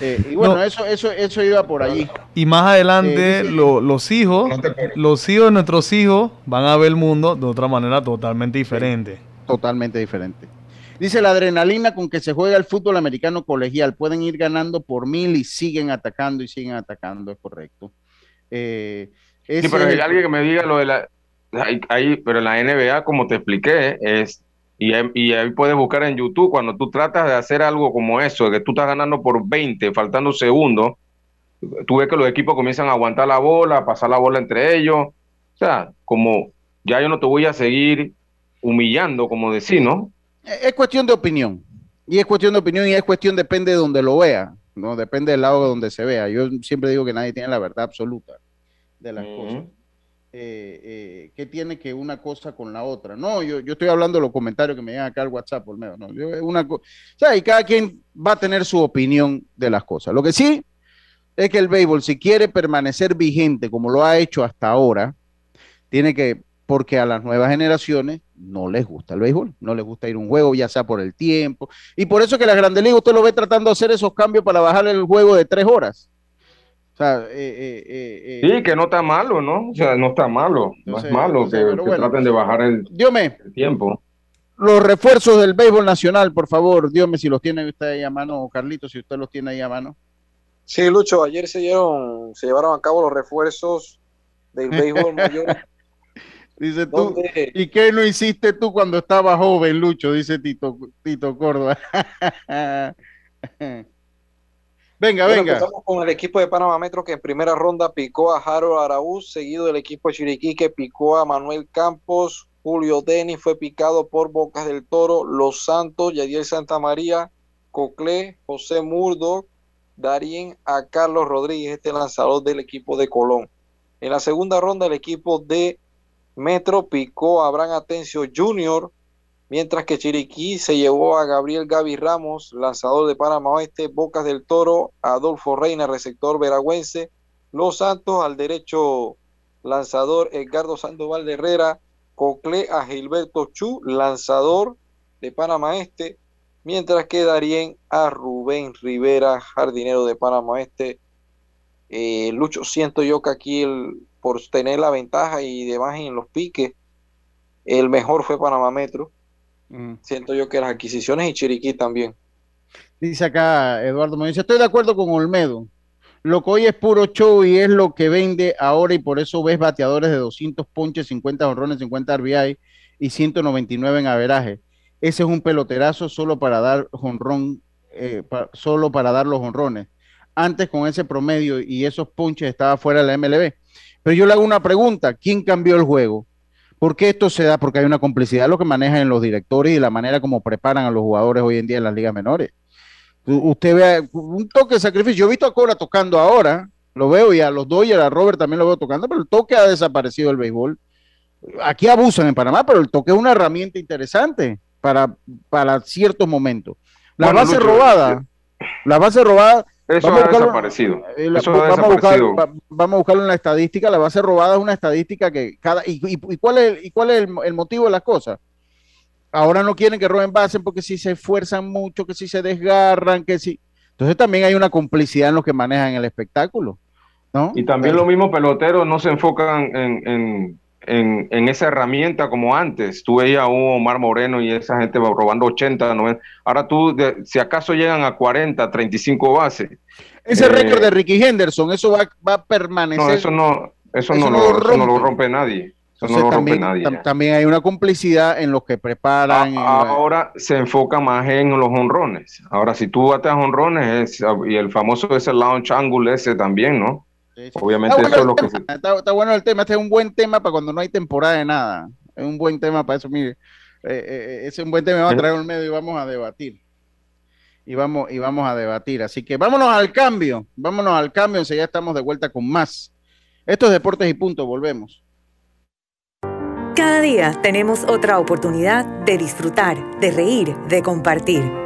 Eh, y bueno, eso, eso, eso iba por allí. Y más adelante, eh, los hijos, los hijos de nuestros hijos van a ver el mundo de otra manera totalmente diferente. totalmente diferente. Dice la adrenalina con que se juega el fútbol americano colegial. Pueden ir ganando por mil y siguen atacando y siguen atacando, es correcto. Eh, sí, pero hay alguien que me diga lo de la. Ahí, pero la NBA, como te expliqué, es Y, y ahí puedes buscar en YouTube cuando tú tratas de hacer algo como eso, que tú estás ganando por 20, faltando segundos, tú ves que los equipos comienzan a aguantar la bola, a pasar la bola entre ellos. O sea, como ya yo no te voy a seguir humillando, como decir, ¿no? Es cuestión de opinión. Y es cuestión de opinión y es cuestión, depende de donde lo vea, ¿no? Depende del lado de donde se vea. Yo siempre digo que nadie tiene la verdad absoluta de las cosas. Eh, eh, ¿Qué tiene que una cosa con la otra? No, yo, yo estoy hablando de los comentarios que me llegan acá al WhatsApp por medio. No, yo, una o sea, y cada quien va a tener su opinión de las cosas. Lo que sí es que el béisbol, si quiere permanecer vigente como lo ha hecho hasta ahora, tiene que, porque a las nuevas generaciones no les gusta el béisbol, no les gusta ir a un juego, ya sea por el tiempo. Y por eso que la Grande Liga usted lo ve tratando de hacer esos cambios para bajar el juego de tres horas. O sea, eh, eh, sí, que no está malo, ¿no? O sea, no está malo. no es malo que, traten de bajar el, el, tiempo. Los refuerzos del béisbol nacional, por favor, Dios si los tiene usted ahí a mano, o Carlito, si usted los tiene ahí a mano. Sí, Lucho, ayer se, dieron, se llevaron a cabo los refuerzos del béisbol mayor. Dice tú, ¿y qué no hiciste tú cuando estabas joven, Lucho? Dice Tito, Tito Córdoba. venga, venga. Empezamos con el equipo de Panamá Metro que en primera ronda picó a Harold Araúz, seguido del equipo de Chiriquí que picó a Manuel Campos, Julio Denis fue picado por Bocas del Toro, Los Santos, Yadiel Santa María, Coclé, José Murdo, Darien a Carlos Rodríguez, este lanzador del equipo de Colón. En la segunda ronda el equipo de Metro picó a Abraham Atencio Jr., mientras que Chiriquí se llevó a Gabriel Gaby Ramos, lanzador de Panamá Oeste, Bocas del Toro, Adolfo Reina, receptor veragüense, Los Santos al derecho lanzador Edgardo Sandoval de Herrera, Cocle a Gilberto Chu, lanzador de Panamá Este, mientras que darían a Rubén Rivera, jardinero de Panamá Este. Eh, Lucho, siento yo que aquí el, por tener la ventaja y demás en los piques, el mejor fue Panamá Metro. Mm. Siento yo que las adquisiciones y Chiriquí también. Dice acá Eduardo me dice, estoy de acuerdo con Olmedo. Lo que hoy es puro show y es lo que vende ahora y por eso ves bateadores de 200 ponches, 50 honrones, 50 RBI y 199 en averaje. Ese es un peloterazo solo para dar honrón, eh, solo para dar los honrones. Antes con ese promedio y esos ponches estaba fuera de la MLB. Pero yo le hago una pregunta, ¿quién cambió el juego? ¿Por qué esto se da? Porque hay una complicidad lo que manejan los directores y la manera como preparan a los jugadores hoy en día en las ligas menores. Usted ve un toque de sacrificio. Yo he visto a Cora tocando ahora, lo veo, y a los Dodgers, a Robert también lo veo tocando, pero el toque ha desaparecido del béisbol. Aquí abusan en Panamá, pero el toque es una herramienta interesante para, para ciertos momentos. La base robada, la base robada, eso ha desaparecido. Eh, Eso vamos, ha desaparecido. A buscar, vamos a buscarlo en la estadística. La base robada es una estadística que cada. ¿Y, y, cuál es, y cuál es el, motivo de las cosas? Ahora no quieren que roben bases porque si se esfuerzan mucho, que si se desgarran, que si. Entonces también hay una complicidad en lo que manejan el espectáculo. ¿no? Y también los mismos peloteros no se enfocan en en, esa herramienta como antes. Tú veías a un Omar Moreno y esa gente va robando 80, 90. Ahora tú, si acaso llegan a 40, 35 bases. Ese récord de eh, Ricky Henderson, eso va, va, a permanecer. No, eso no, eso, no, lo, no lo rompe nadie. Eso no lo también, rompe nadie. también hay una complicidad en los que preparan. ahora se enfoca más en los honrones. Ahora, si tú bates honrones, y el famoso ese launch angle ese también, ¿no? Obviamente eso es lo que está, bueno el tema, este es un buen tema para cuando no hay temporada de nada. Es un buen tema para eso, mire. Eh, eh, eh, ese es un buen tema, va a traer un medio y vamos a debatir. Y vamos, y vamos a debatir. Así que vámonos al cambio, vámonos al cambio, ya estamos de vuelta con más. Esto es Deportes y Punto, volvemos. Cada día tenemos otra oportunidad de disfrutar, de reír, de compartir.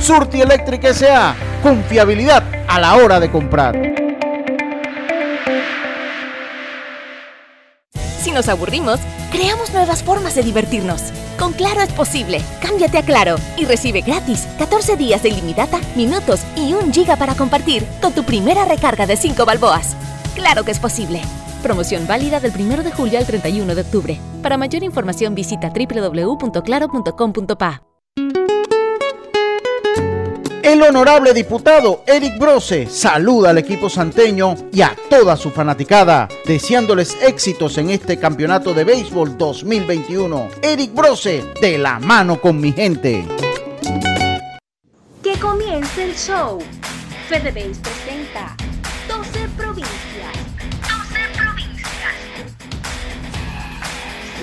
Surti Electric S.A. Confiabilidad a la hora de comprar. Si nos aburrimos, creamos nuevas formas de divertirnos. Con Claro es posible. Cámbiate a Claro y recibe gratis 14 días de ilimitada, minutos y un giga para compartir con tu primera recarga de 5 balboas. Claro que es posible. Promoción válida del 1 de julio al 31 de octubre. Para mayor información visita www.claro.com.pa. El honorable diputado Eric Brose saluda al equipo santeño y a toda su fanaticada, deseándoles éxitos en este campeonato de béisbol 2021. Eric Brose, de la mano con mi gente. Que comience el show. FedeBase presenta 12 provincias. 12 provincias.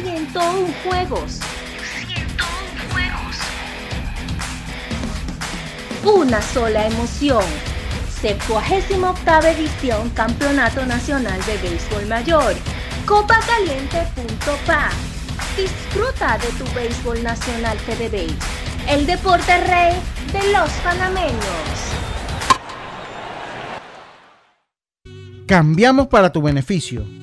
101 juegos. Una sola emoción. 78 edición Campeonato Nacional de Béisbol Mayor. Copacaliente.pa. Disfruta de tu béisbol nacional FedeBase. El deporte rey de los panameños. Cambiamos para tu beneficio.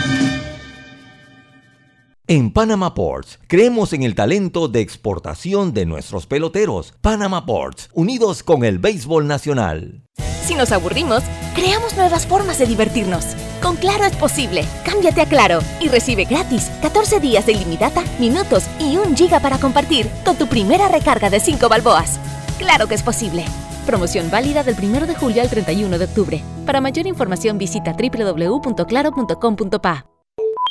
En Panama Ports, creemos en el talento de exportación de nuestros peloteros. Panama Ports, unidos con el béisbol nacional. Si nos aburrimos, creamos nuevas formas de divertirnos. Con Claro es posible. Cámbiate a Claro y recibe gratis 14 días de ilimitada, minutos y un giga para compartir con tu primera recarga de 5 balboas. Claro que es posible. Promoción válida del 1 de julio al 31 de octubre. Para mayor información visita www.claro.com.pa.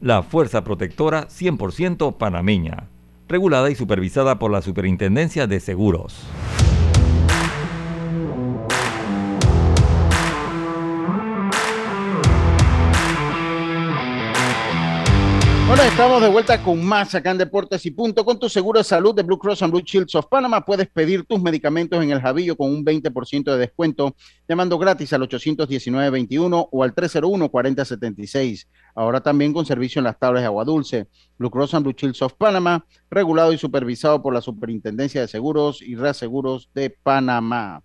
la fuerza protectora 100% panameña, regulada y supervisada por la Superintendencia de Seguros. Bueno, estamos de vuelta con más acá en Deportes y Punto. Con tu seguro de salud de Blue Cross and Blue Shields of Panama puedes pedir tus medicamentos en el Javillo con un 20% de descuento llamando gratis al 819-21 o al 301-4076. Ahora también con servicio en las tablas de agua dulce. Blue Cross and Blue Shields of Panama, regulado y supervisado por la Superintendencia de Seguros y Reaseguros de Panamá.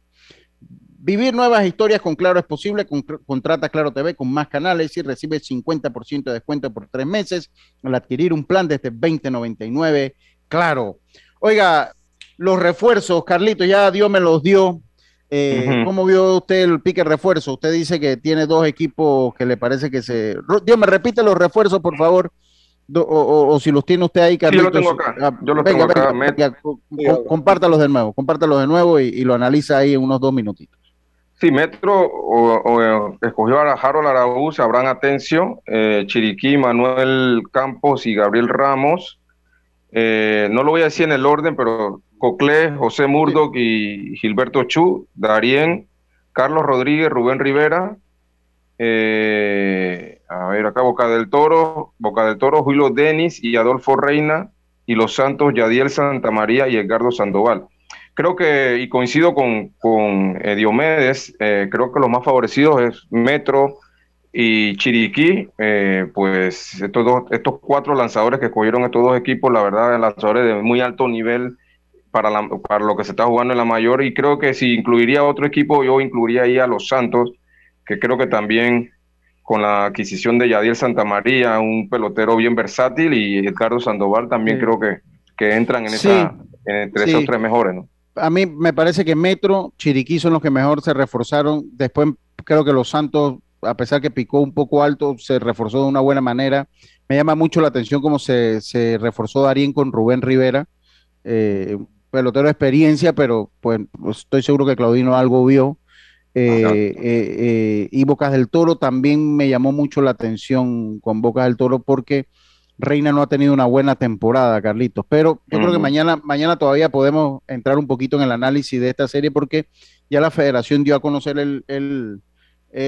Vivir nuevas historias con Claro es posible. contrata Claro TV con más canales y recibe 50% de descuento por tres meses al adquirir un plan desde 2099. Claro. Oiga, los refuerzos, Carlito, ya Dios me los dio. Eh, ¿Cómo vio usted el pique refuerzo? Usted dice que tiene dos equipos que le parece que se. Dios me repite los refuerzos, por favor. o, si los tiene usted ahí, Carlitos. yo los tengo acá. Ah, yo los tengo acá. compártalos de nuevo, compártalos de nuevo y, y, lo analiza ahí en unos dos minutitos. Sí, Metro o, escogió a Harold Araúz, Abraham Atencio, eh, Chiriquí, Manuel Campos y Gabriel Ramos. Eh, no lo voy a decir en el orden, pero Coclé, José Murdoch y Gilberto Chu, Darien, Carlos Rodríguez, Rubén Rivera. Eh, a ver, acá Boca del Toro, Boca del Toro, Julio Denis y Adolfo Reina, y los Santos, Yadiel Santamaría y Edgardo Sandoval. Creo que, y coincido con, con eh, Diomedes, eh, creo que los más favorecidos es Metro y Chiriquí, eh, pues estos, dos, estos cuatro lanzadores que escogieron estos dos equipos, la verdad, lanzadores de muy alto nivel para, para lo que se está jugando en la mayor, y creo que si incluiría otro equipo, yo incluiría ahí a los Santos, que creo que también con la adquisición de Yadiel Santamaría, un pelotero bien versátil, y Edgardo Sandoval también creo que, que entran en esa, entre esos tres mejores, ¿no? A mí me parece que Metro, Chiriquí son los que mejor se reforzaron. Después creo que los Santos, a pesar que picó un poco alto, se reforzó de una buena manera. Me llama mucho la atención cómo se, se reforzó Darien con Rubén Rivera. Eh, pelotero de experiencia, pero pues, pues, estoy seguro que Claudino algo vio. Eh, eh, eh, y Bocas del Toro también me llamó mucho la atención con Bocas del Toro porque Reina no ha tenido una buena temporada, Carlitos, pero yo creo que mañana, mañana todavía podemos entrar un poquito en el análisis de esta serie porque ya la federación dio a conocer el, el,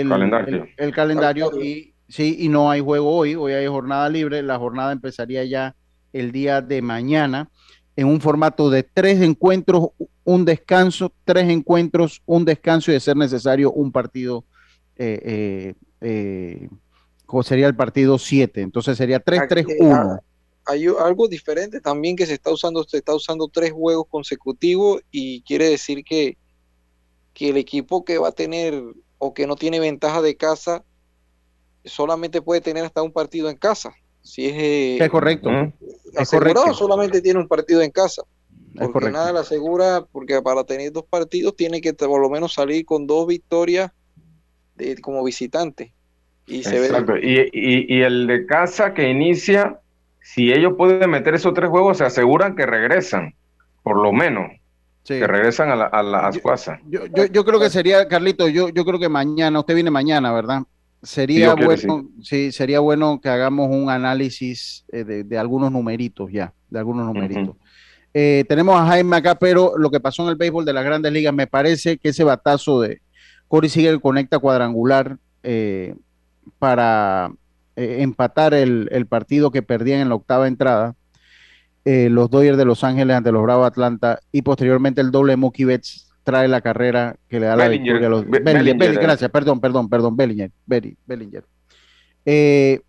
calendario, el, calendario y sí, y no hay juego hoy, hoy hay jornada libre, la jornada empezaría ya el día de mañana en un formato de tres encuentros, un descanso, tres encuentros, un descanso y de ser necesario un partido eh, eh, eh sería el partido 7, entonces sería 3-3-1. Hay algo diferente también que se está usando, se está usando tres juegos consecutivos y quiere decir que, que el equipo que va a tener o que no tiene ventaja de casa solamente puede tener hasta un partido en casa. Si es, eh, es correcto. Es correcto. solamente tiene un partido en casa. Porque nada le asegura, porque para tener dos partidos tiene que por lo menos salir con dos victorias de, como visitante. Y, y, el de casa que inicia, si ellos pueden meter esos tres juegos, se aseguran que regresan, por lo menos. Que regresan a la, a la yo, yo, yo, creo que sería, Carlito, yo, yo creo que mañana, usted viene mañana, ¿verdad? Sería bueno, sí. sería bueno que hagamos un análisis eh, de, algunos numeritos ya, de algunos numeritos. Eh, tenemos a Jaime acá, pero lo que pasó en el béisbol de las grandes ligas, me parece que ese batazo de Corey Seager conecta cuadrangular eh, para eh, empatar el, partido que perdían en la octava entrada, eh, los Dodgers de Los Ángeles ante los Bravos Atlanta y posteriormente el doble Mookie Betts trae la carrera que le da la victoria a los Bellinger, gracias, perdón, perdón, perdón, Bellinger, Bellinger. Eh,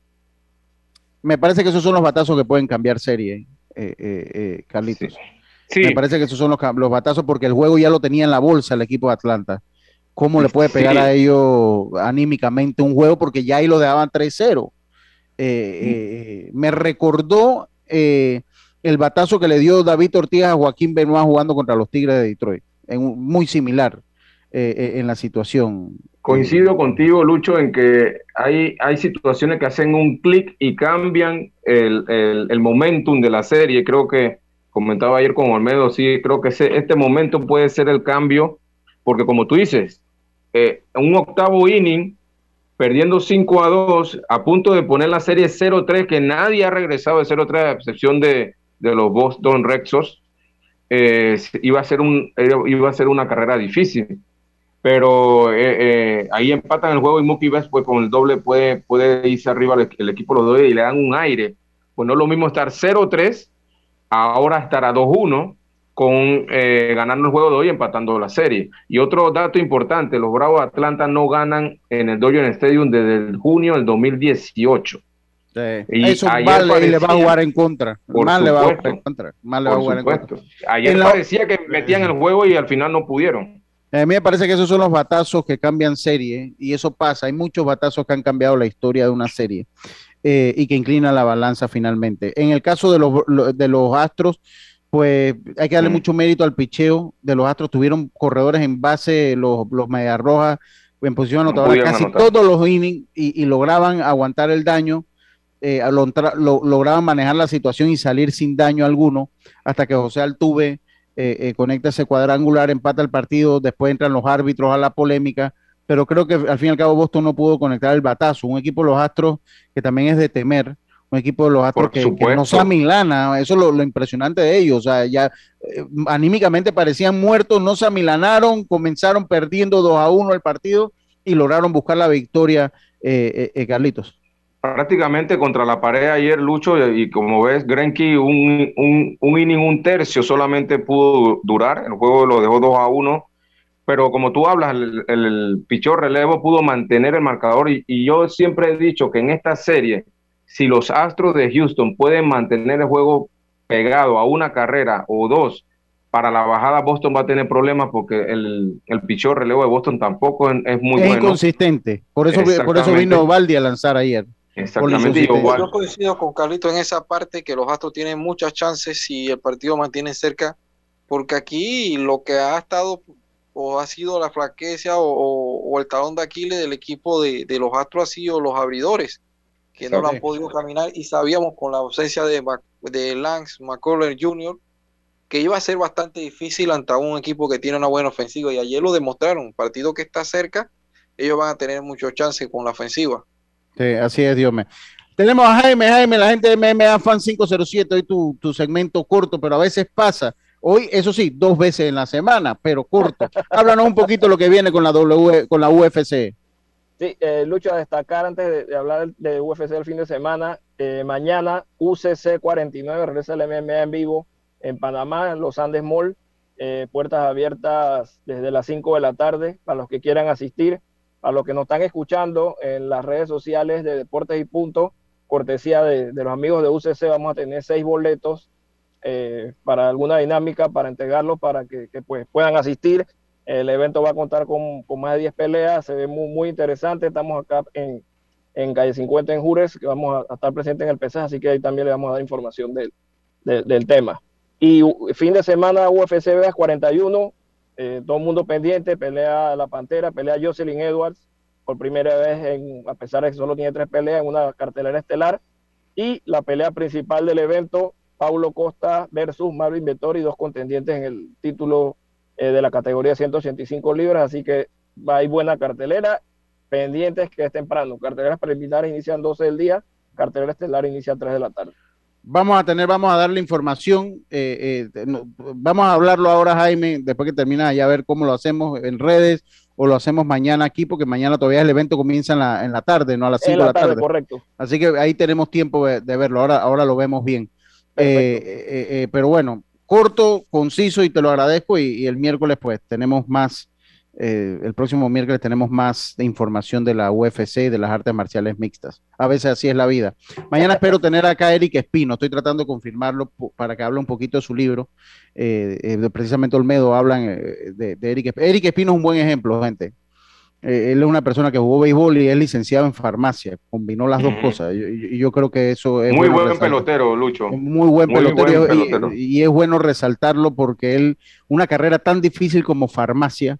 me parece que esos son los batazos que pueden cambiar serie, Carlitos. Me parece que esos son los, los batazos porque el juego ya lo tenía en la bolsa el equipo de Atlanta cómo le puede pegar a ellos anímicamente un juego, porque ya ahí lo dejaban 3-0. Eh, eh, me recordó eh, el batazo que le dio David Ortiz a Joaquín Benoit jugando contra los Tigres de Detroit, en muy similar. en la situación. Coincido contigo, Lucho, en que hay, hay situaciones que hacen un clic y cambian el, el, momentum de la serie. Creo que comentaba ayer con Olmedo, sí, creo que este momento puede ser el cambio, porque como tú dices, eh, un octavo inning, perdiendo 5 a 2, a punto de poner la serie 0-3, que nadie ha regresado de 0-3 a excepción de, los Boston Red Sox, eh, iba, a ser una carrera difícil pero eh, eh, ahí empatan el juego y Mookie Betts pues con el doble puede, irse arriba el, equipo los dos y le dan un aire. Pues no es lo mismo estar 0-3, ahora estar a 2-1 con eh, ganando el juego de hoy empatando la serie. Y otro dato importante, los Bravos de Atlanta no ganan en el Dodger Stadium desde el junio del 2018. Y Eso le va a jugar en contra. Mal le va a jugar en contra. Mal le va a jugar en contra. Ayer parecía que metían el juego y al final no pudieron. A mí me parece que esos son los batazos que cambian serie y eso pasa. Hay muchos batazos que han cambiado la historia de una serie eh, y que inclinan la balanza finalmente. En el caso de los, de los Astros, pues hay que darle mm. mucho mérito al picheo de los Astros. Tuvieron corredores en base, los, los Rojas en posición anotadora casi todos los innings y, lograban aguantar el daño. Eh, lograban manejar la situación y salir sin daño alguno hasta que José Altuve eh, eh, conecta ese cuadrangular, empata el partido, después entran los árbitros a la polémica, pero creo que al fin y al cabo Boston no pudo conectar el batazo. Un equipo de los Astros que también es de temer, un equipo de los Astros que, no se amilana, eso es lo, impresionante de ellos. O sea, ya eh, anímicamente parecían muertos, no se amilanaron, comenzaron perdiendo 2 a 1 el partido y lograron buscar la victoria, Carlitos prácticamente contra la pared ayer, Lucho, y, como ves, Grenky un, un, un, inning, un tercio solamente pudo durar, el juego lo dejó 2 a 1, pero como tú hablas, el, el, pichón relevo pudo mantener el marcador y, yo siempre he dicho que en esta serie, si los Astros de Houston pueden mantener el juego pegado a una carrera o dos, para la bajada Boston va a tener problemas porque el, el pichón relevo de Boston tampoco es, muy bueno. Es inconsistente, por eso, por eso vino Valdi a lanzar ayer. Exactamente Yo coincido con Carlito en esa parte que los Astros tienen muchas chances si el partido mantiene cerca, porque aquí lo que ha estado o ha sido la flaqueza o, el talón de Aquiles del equipo de, los Astros ha sido los abridores, que no lo han podido caminar y sabíamos con la ausencia de, de Lance McCullers Jr. que iba a ser bastante difícil ante un equipo que tiene una buena ofensiva y ayer lo demostraron, partido que está cerca, ellos van a tener muchos chances con la ofensiva. Sí, así es, Dios mío. Tenemos a Jaime, Jaime, la gente de MMA Fan 507, hoy tu, tu segmento corto, pero a veces pasa. Hoy, eso sí, dos veces en la semana, pero corto. Háblanos un poquito lo que viene con la W, con la UFC. Sí, eh, Lucho, a destacar antes de, hablar de UFC el fin de semana, eh, mañana UCC 49 regresa el MMA en vivo en Panamá, en los Andes Mall, eh, puertas abiertas desde las 5 de la tarde para los que quieran asistir a los que nos están escuchando en las redes sociales de Deportes y Punto, cortesía de, los amigos de UCC, vamos a tener seis boletos para alguna dinámica, para entregarlos, para que, pues, puedan asistir. El evento va a contar con, más de 10 peleas, se ve muy, interesante. Estamos acá en, en calle 50 en Jures, que vamos a, estar presentes en el PC, así que ahí también le vamos a dar información del, tema. Y fin de semana UFC 41, eh, todo el mundo pendiente, pelea la Pantera, pelea Jocelyn Edwards, por primera vez, en, a pesar de que solo tiene tres peleas, en una cartelera estelar. Y la pelea principal del evento, Paulo Costa versus Marvin Vettori, dos contendientes en el título eh, de la categoría 185 libras, así que hay buena cartelera, pendientes que es temprano. Carteleras preliminares inician 12 del día, cartelera estelar inicia a 3 de la tarde. Vamos a tener, vamos a darle información. Eh, eh, vamos a hablarlo ahora, Jaime, después que termina ya a ver cómo lo hacemos en redes o lo hacemos mañana aquí, porque mañana todavía el evento comienza en la, en la tarde, no a las 5 de la tarde. Correcto. Así que ahí tenemos tiempo de, verlo. Ahora, ahora lo vemos bien. Eh, pero bueno, corto, conciso y te lo agradezco. y el miércoles, pues, tenemos más eh, el próximo miércoles tenemos más de información de la UFC y de las artes marciales mixtas. A veces así es la vida. Mañana espero tener acá a Eric Espino. Estoy tratando de confirmarlo para que hable un poquito de su libro. Eh, eh, precisamente Olmedo hablan de, Eric Espino. Eric Espino es un buen ejemplo, gente. Él es una persona que jugó béisbol y es licenciado en farmacia. Combinó las dos cosas. Yo, creo que eso es. Muy buen pelotero, Lucho. Muy buen pelotero. y es bueno resaltarlo porque él, una carrera tan difícil como farmacia,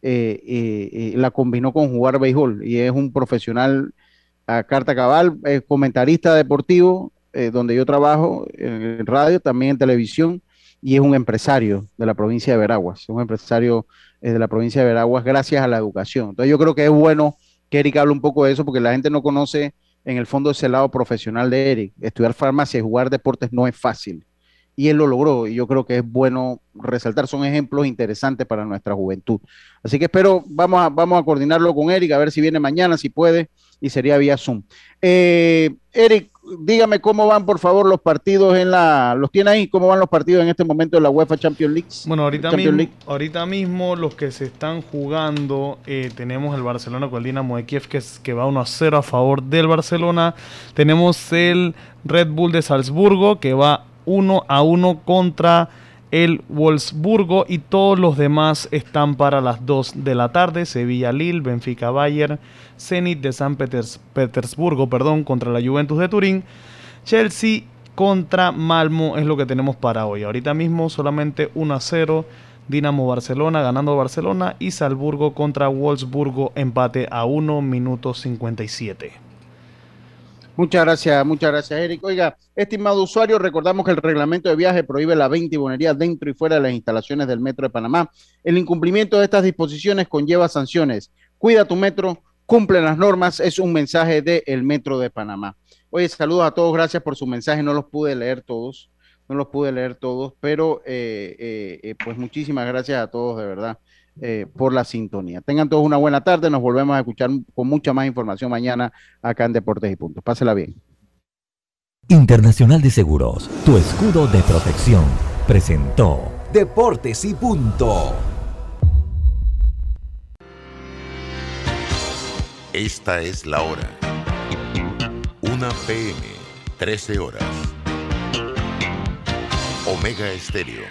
la combinó con jugar béisbol y es un profesional a carta cabal, comentarista deportivo, donde yo trabajo en radio, también en televisión, y es un empresario de la provincia de Veraguas, es un empresario de la provincia de Veraguas gracias a la educación. Entonces yo creo que es bueno que Eric hable un poco de eso porque la gente no conoce en el fondo ese lado profesional de Eric. Estudiar farmacia y jugar deportes no es fácil. Y él lo logró y yo creo que es bueno resaltar, son ejemplos interesantes para nuestra juventud. Así que espero, vamos a, vamos a coordinarlo con Eric, a ver si viene mañana, si puede, y sería vía Zoom. Eh, Eric, dígame cómo van, por favor, los partidos en la. ¿Los tiene ahí? ¿Cómo van los partidos en este momento en la UEFA Champions League? Bueno, ahorita, mismo, ahorita mismo los que se están jugando, eh, tenemos el Barcelona con el Dinamo de Kiev, que, es, que va 1 a 0 a favor del Barcelona. Tenemos el Red Bull de Salzburgo, que va 1 a 1 contra el Wolfsburgo y todos los demás están para las 2 de la tarde. Sevilla Lille, Benfica Bayern, Zenit de San Petersburgo, perdón, contra la Juventus de Turín. Chelsea contra Malmo es lo que tenemos para hoy. Ahorita mismo solamente 1 a 0. Dinamo Barcelona ganando Barcelona y Salzburgo contra Wolfsburgo empate a 1 minuto 57. Muchas gracias, muchas gracias, Eric. Oiga, estimado usuario, recordamos que el reglamento de viaje prohíbe la venta y bonería dentro y fuera de las instalaciones del Metro de Panamá. El incumplimiento de estas disposiciones conlleva sanciones. Cuida tu metro, cumple las normas, es un mensaje del Metro de Panamá. Oye, saludos a todos, gracias por su mensaje, no los pude leer todos, no los pude leer todos, pero eh, eh, eh, pues muchísimas gracias a todos, de verdad. Por la sintonía. Tengan todos una buena tarde, nos volvemos a escuchar con mucha más información mañana acá en Deportes y Puntos. Pásela bien. Internacional de Seguros, tu escudo de protección, presentó Deportes y Punto. Esta es la hora. Una PM, 13 horas. Omega Estéreo.